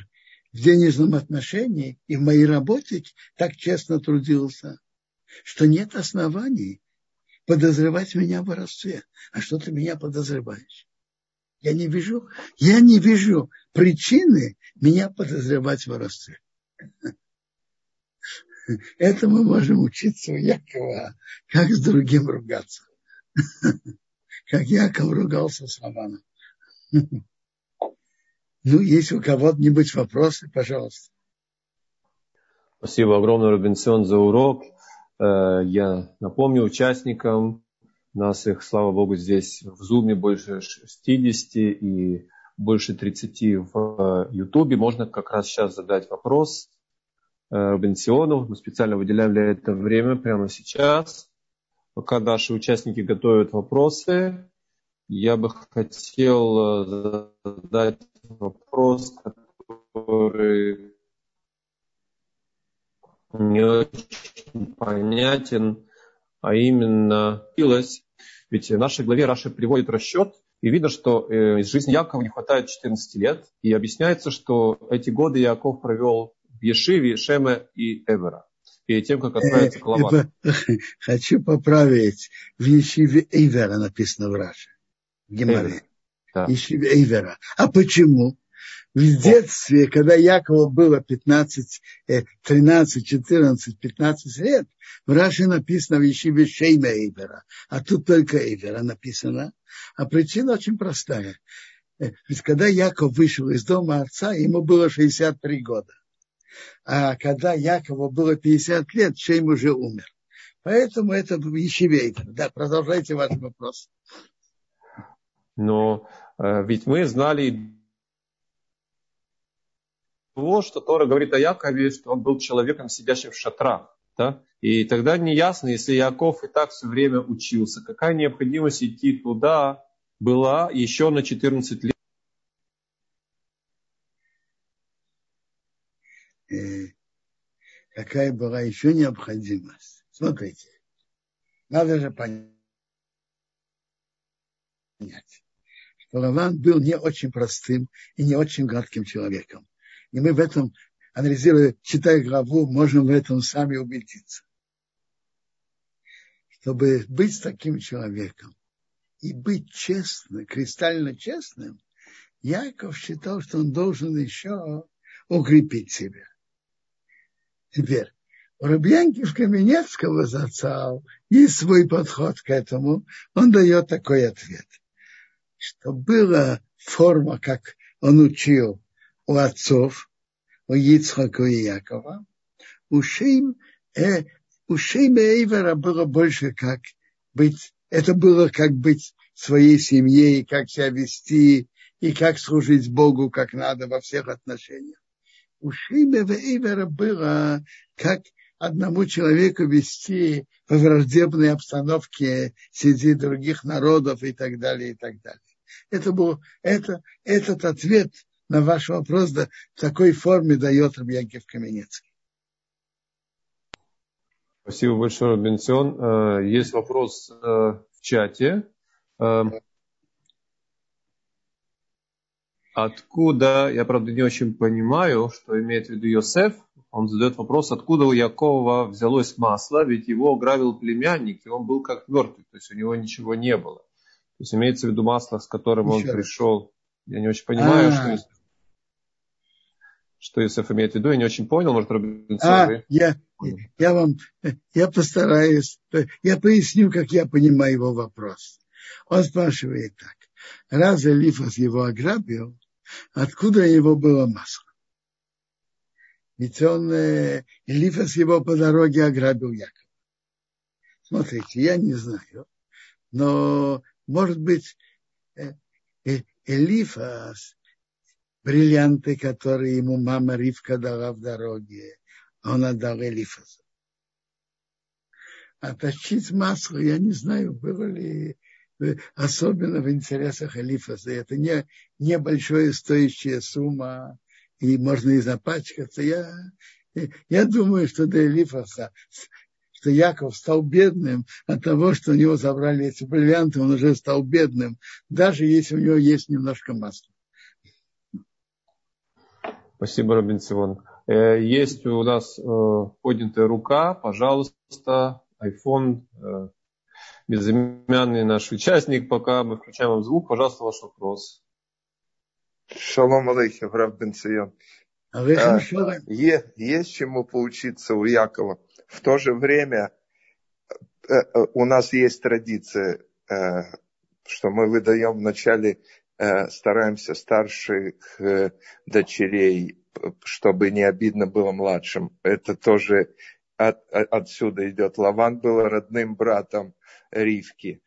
Speaker 1: в денежном отношении и в моей работе так честно трудился, что нет оснований подозревать меня в воровстве. А что ты меня подозреваешь? Я не вижу, я не вижу причины меня подозревать в воровстве. Это мы можем учиться у Якова, как с другим ругаться. Как Яков ругался с Лаваном. Ну, если у кого-нибудь вопросы, пожалуйста.
Speaker 2: Спасибо огромное, Робинсон, за урок. Э, я напомню участникам, нас их, слава богу, здесь в Зуме больше 60 и больше 30 в Ютубе. Можно как раз сейчас задать вопрос э, Робинсиону. Мы специально выделяем для этого время прямо сейчас. Пока наши участники готовят вопросы, я бы хотел э, задать вопрос, который не очень понятен, а именно ведь в нашей главе Раша приводит расчет, и видно, что э, из жизни Якова не хватает 14 лет, и объясняется, что эти годы Яков провел в Ешиве, Шеме и Эвера, перед тем, как отправиться к Лавану.
Speaker 1: Хочу поправить, в Ешиве Эвера написано в Раше. Геморе. Да. Эйвера. А почему? В детстве, когда Якову было 15, 13, 14, 15 лет, в Раше написано в Ешиве Шейма Эйвера, а тут только Эйвера написано. А причина очень простая. Э, ведь когда Яков вышел из дома отца, ему было 63 года. А когда Якову было 50 лет, Шейм уже умер. Поэтому это в Ешиве Да, продолжайте ваш вопрос.
Speaker 2: Но э, ведь мы знали того, что Тора говорит о Якове, что он был человеком, сидящим в шатрах. Да? И тогда не ясно, если Яков и так все время учился, какая необходимость идти туда была еще на 14 лет.
Speaker 1: Э, какая была еще необходимость? Смотрите, надо же понять что Лаван был не очень простым и не очень гадким человеком. И мы в этом, анализируя, читая главу, можем в этом сами убедиться. Чтобы быть таким человеком и быть честным, кристально честным, Яков считал, что он должен еще укрепить себя. Теперь, у Рубьянки Каменецкого зацал есть свой подход к этому. Он дает такой ответ что была форма, как он учил у отцов, у Ицхака и Якова, у Шейм, э, у Шейма Эйвера было больше как быть, это было как быть своей семьей, как себя вести, и как служить Богу, как надо во всех отношениях. У Шейма Эйвера было как одному человеку вести в враждебной обстановке среди других народов и так далее, и так далее. Это был, это, этот ответ на ваш вопрос да, в такой форме дает Рабьянкив Каменецкий.
Speaker 2: Спасибо большое, Бенцион. Э, есть вопрос э, в чате. Э, откуда, я правда не очень понимаю, что имеет в виду Йосеф, он задает вопрос, откуда у Якова взялось масло, ведь его ограбил племянник, и он был как мертвый, то есть у него ничего не было. То есть имеется в виду масло, с которым Еще он пришел. Я не очень понимаю, а. что, что Иосиф имеет в виду. Я не очень понял, может, Робинсон,
Speaker 1: а, я, я вам, я постараюсь, я поясню, как я понимаю его вопрос. Он спрашивает так. Раз Элифас его ограбил, откуда его было масло? Ведь он, э, Элифас его по дороге ограбил Яков. Смотрите, я не знаю, но может быть, э, э, Элифас, бриллианты, которые ему мама Ривка дала в дороге, он отдал Элифасу. А точить масло, я не знаю, было ли особенно в интересах Элифаса. Это не небольшое стоящая сумма, и можно и запачкаться. Я, я думаю, что до Элифаса, что Яков стал бедным от того, что у него забрали эти бриллианты, он уже стал бедным, даже если у него есть немножко масла.
Speaker 2: Спасибо, Робин Симон. Э, есть у нас э, поднятая рука, пожалуйста, iPhone, э, безымянный наш участник, пока мы включаем вам звук, пожалуйста, ваш вопрос.
Speaker 3: Шалом алейхим, Рав Бенцион. А, есть чему поучиться у Якова. В то же время у нас есть традиция, что мы выдаем вначале, стараемся старших дочерей, чтобы не обидно было младшим. Это тоже от, отсюда идет. Лаван был родным братом Ривки.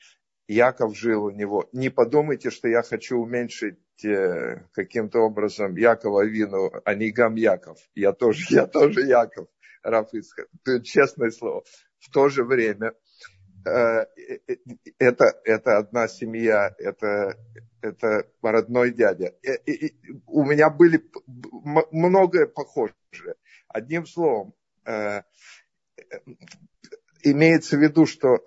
Speaker 3: Яков жил у него. Не подумайте, что я хочу уменьшить э, каким-то образом Якова Вину, а не Гам Яков. Я тоже, я тоже Яков, Раф Исхак. Честное слово. В то же время э, э, это, это одна семья, это, это родной дядя. У меня были многое похожее. Одним словом, имеется в виду, что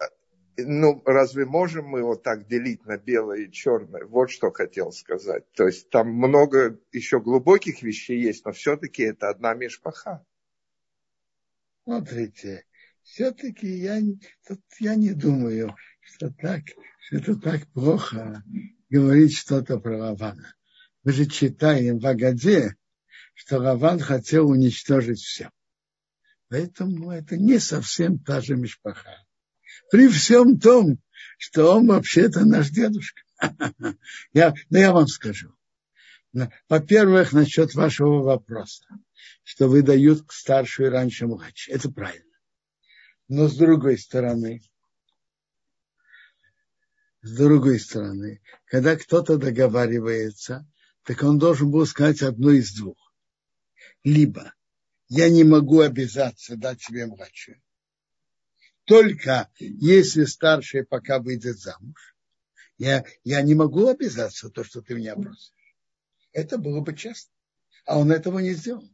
Speaker 3: ну, разве можем мы вот так делить на белое и черное? Вот что хотел сказать. То есть там много еще глубоких вещей есть, но все-таки это одна мешпаха.
Speaker 1: Смотрите, все-таки я, я не думаю, что, так, что это так плохо говорить что-то про Равана. Мы же читаем в Агаде, что Раван хотел уничтожить все. Поэтому это не совсем та же мешпаха. При всем том, что он вообще-то наш дедушка. Я, ну, я вам скажу. Во-первых, насчет вашего вопроса, что выдают старшую раньше младше. Это правильно. Но с другой стороны, с другой стороны, когда кто-то договаривается, так он должен был сказать одно из двух. Либо я не могу обязаться дать тебе младшую, только если старшая пока выйдет замуж. Я, я не могу обязаться то, что ты меня просишь. Это было бы честно. А он этого не сделал.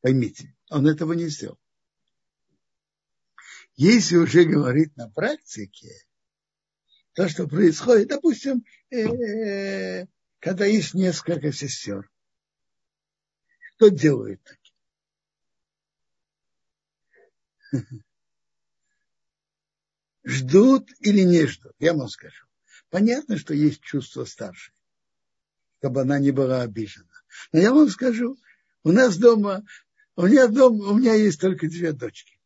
Speaker 1: Поймите, он этого не сделал. Если уже говорить на практике, то, что происходит, допустим, э, когда есть несколько сестер, что делают так? ждут или не ждут, я вам скажу. Понятно, что есть чувство старшей, чтобы она не была обижена. Но я вам скажу, у нас дома, у меня дома, у меня есть только две дочки.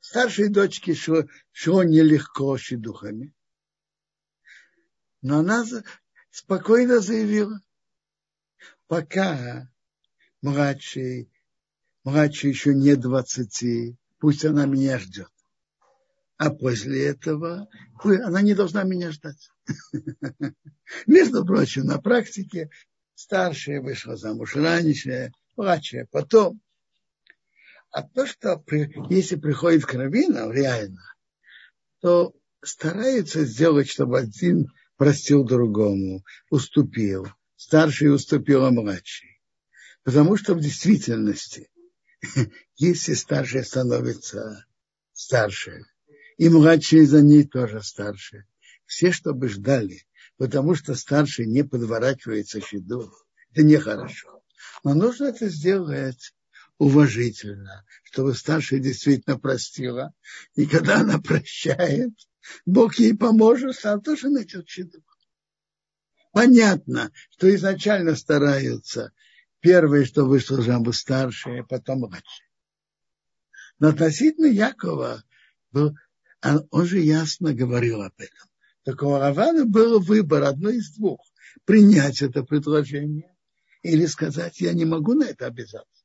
Speaker 1: Старшей дочке что, что нелегко с духами. Но она спокойно заявила, пока младший, младший еще не двадцати, пусть она меня ждет. А после этого она не должна меня ждать. Между прочим, на практике старшая вышла замуж раньше, младшая потом. А то, что если приходит к раввинам, реально, то стараются сделать, чтобы один простил другому, уступил. Старший уступил, а младший. Потому что в действительности если старшая становится старше, и младшие за ней тоже старше, все, чтобы ждали, потому что старший не подворачивается щеду, это нехорошо. Но нужно это сделать уважительно, чтобы старшая действительно простила. И когда она прощает, Бог ей поможет, а тоже найдет щеду. Понятно, что изначально стараются Первое, что вышло замуж старшее, потом младшее. Но относительно Якова, был, он же ясно говорил об этом. Так у Равана был выбор одно из двух. Принять это предложение или сказать, я не могу на это обязаться.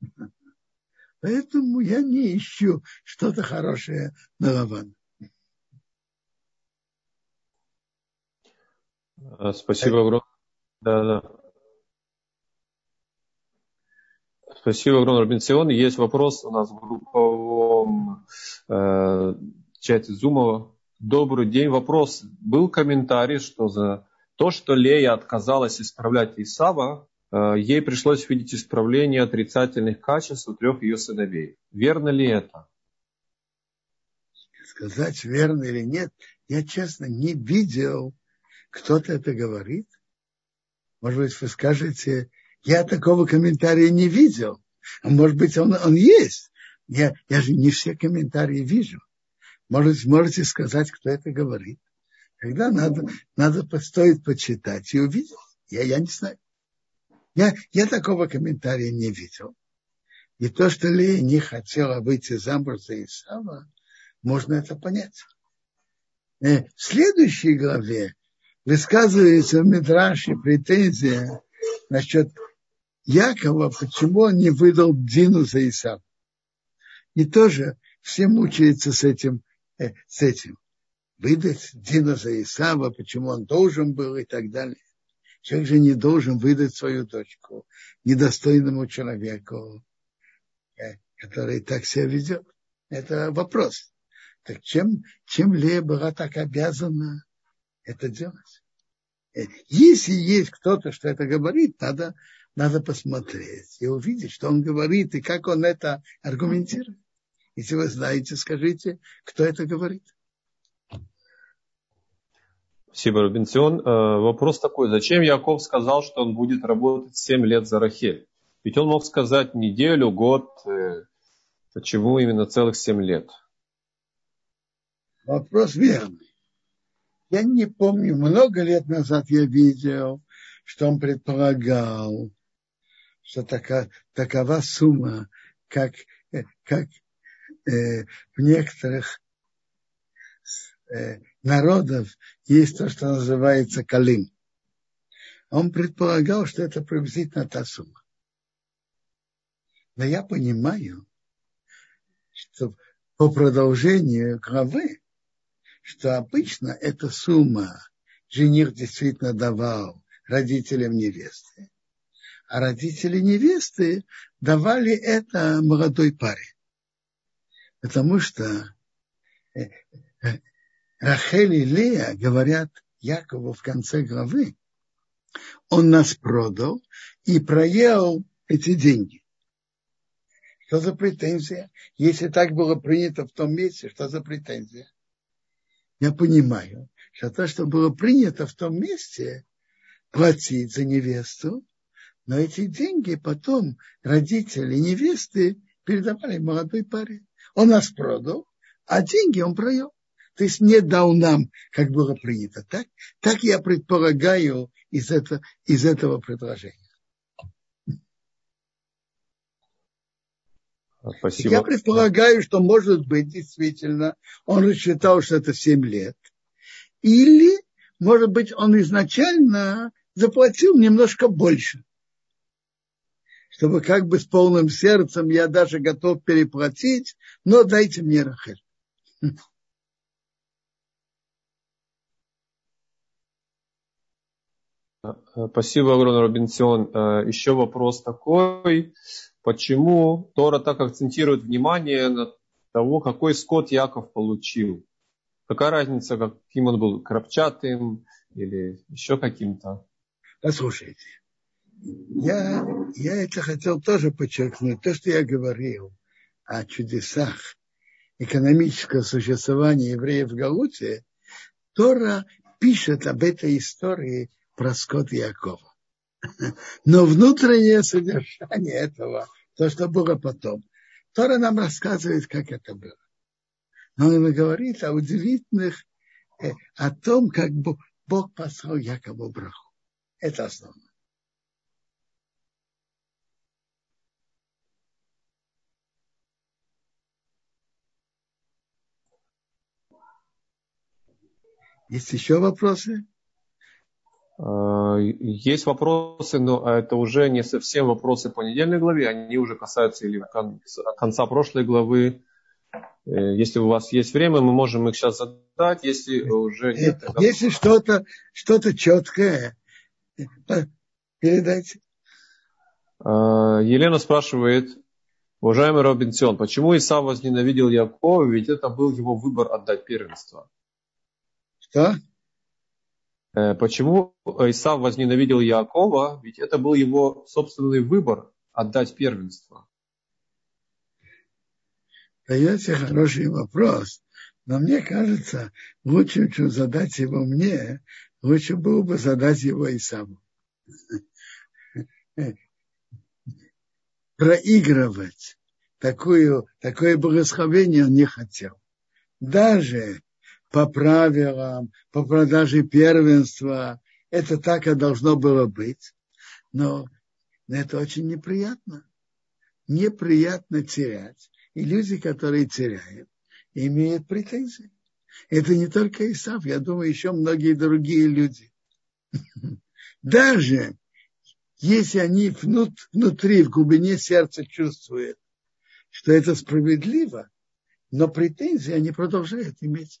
Speaker 1: Поэтому я не ищу что-то хорошее на Равана.
Speaker 2: Спасибо огромное. Да, да. Спасибо огромное, Робин Сион. Есть вопрос у нас в групповом э, чате Зумова. Добрый день. Вопрос. Был комментарий, что за то, что Лея отказалась исправлять Исава, ей пришлось видеть исправление отрицательных качеств у трех ее сыновей. Верно ли это?
Speaker 1: Сказать, верно или нет, я честно не видел, кто-то это говорит. Может быть, вы скажете, я такого комментария не видел. А может быть, он, он есть. Я, я же не все комментарии вижу. Может, можете сказать, кто это говорит. Когда надо, надо стоит почитать и увидеть. Я, я не знаю. Я, я такого комментария не видел. И то, что Лея не хотела выйти замуж за Исава, можно это понять. Э, в следующей главе высказывается в Мидраше претензия насчет Якова, почему он не выдал Дину за Исава. И тоже все мучаются с этим, э, с этим выдать Дина за Исава, почему он должен был и так далее. Человек же не должен выдать свою дочку недостойному человеку, э, который так себя ведет. Это вопрос. Так чем, чем Лея была так обязана это делать? Э, если есть кто-то, что это говорит, надо, надо посмотреть и увидеть, что он говорит и как он это аргументирует. Если вы знаете, скажите, кто это говорит.
Speaker 2: Спасибо, Рубинцион. Э, вопрос такой. Зачем Яков сказал, что он будет работать 7 лет за Рахель? Ведь он мог сказать неделю, год. Э, почему именно целых 7 лет?
Speaker 1: Вопрос верный. Я не помню, много лет назад я видел, что он предполагал, что така, такова сумма, как, э, как э, в некоторых народов есть то, что называется калим. Он предполагал, что это приблизительно та сумма. Но я понимаю, что по продолжению главы, что обычно эта сумма жених действительно давал родителям невесты, а родители невесты давали это молодой паре. Потому что э, э, Рахель и Лея говорят Якову в конце главы, он нас продал и проел эти деньги. Что за претензия? Если так было принято в том месте, что за претензия? Я понимаю, что то, что было принято в том месте, платить за невесту, но эти деньги потом родители невесты передавали молодой паре. Он нас продал, а деньги он проел. То есть не дал нам, как было принято. Так, так я предполагаю из, это, из этого предложения. Спасибо. Я предполагаю, что может быть действительно, он рассчитал, что это 7 лет. Или, может быть, он изначально заплатил немножко больше чтобы как бы с полным сердцем я даже готов переплатить, но дайте мне Рахель.
Speaker 2: Спасибо огромное, Робинсон. Э, еще вопрос такой. Почему Тора так акцентирует внимание на того, какой скот Яков получил? Какая разница, каким он был, крапчатым или еще каким-то?
Speaker 1: Послушайте, я, я это хотел тоже подчеркнуть. То, что я говорил о чудесах экономического существования евреев в Галуте, Тора пишет об этой истории про скот Якова. Но внутреннее содержание этого, то, что было потом, Тора нам рассказывает, как это было. Но он говорит о удивительных, э, о том, как Бог послал Якову браху. Это основное. Есть еще вопросы?
Speaker 2: А, есть вопросы, но это уже не совсем вопросы по недельной главе, они уже касаются или конца прошлой главы. Э, если у вас есть время, мы можем их сейчас задать, если уже нет.
Speaker 1: Тогда... Если что-то что четкое, передайте.
Speaker 2: Елена спрашивает, Уважаемый Робинсон, почему Исав возненавидел Якова? Ведь это был его выбор отдать первенство.
Speaker 1: Что?
Speaker 2: Э, почему Исав возненавидел Якова? Ведь это был его собственный выбор отдать первенство.
Speaker 1: Даете хороший вопрос. Но мне кажется, лучше, чем задать его мне, лучше было бы задать его Исаву. Проигрывать такую, такое благословение он не хотел. Даже по правилам, по продаже первенства, это так и должно было быть. Но это очень неприятно. Неприятно терять. И люди, которые теряют, имеют претензии. Это не только Исав, я думаю, еще многие другие люди. Даже если они внутри, в глубине сердца чувствуют, что это справедливо, но претензии они продолжают иметь.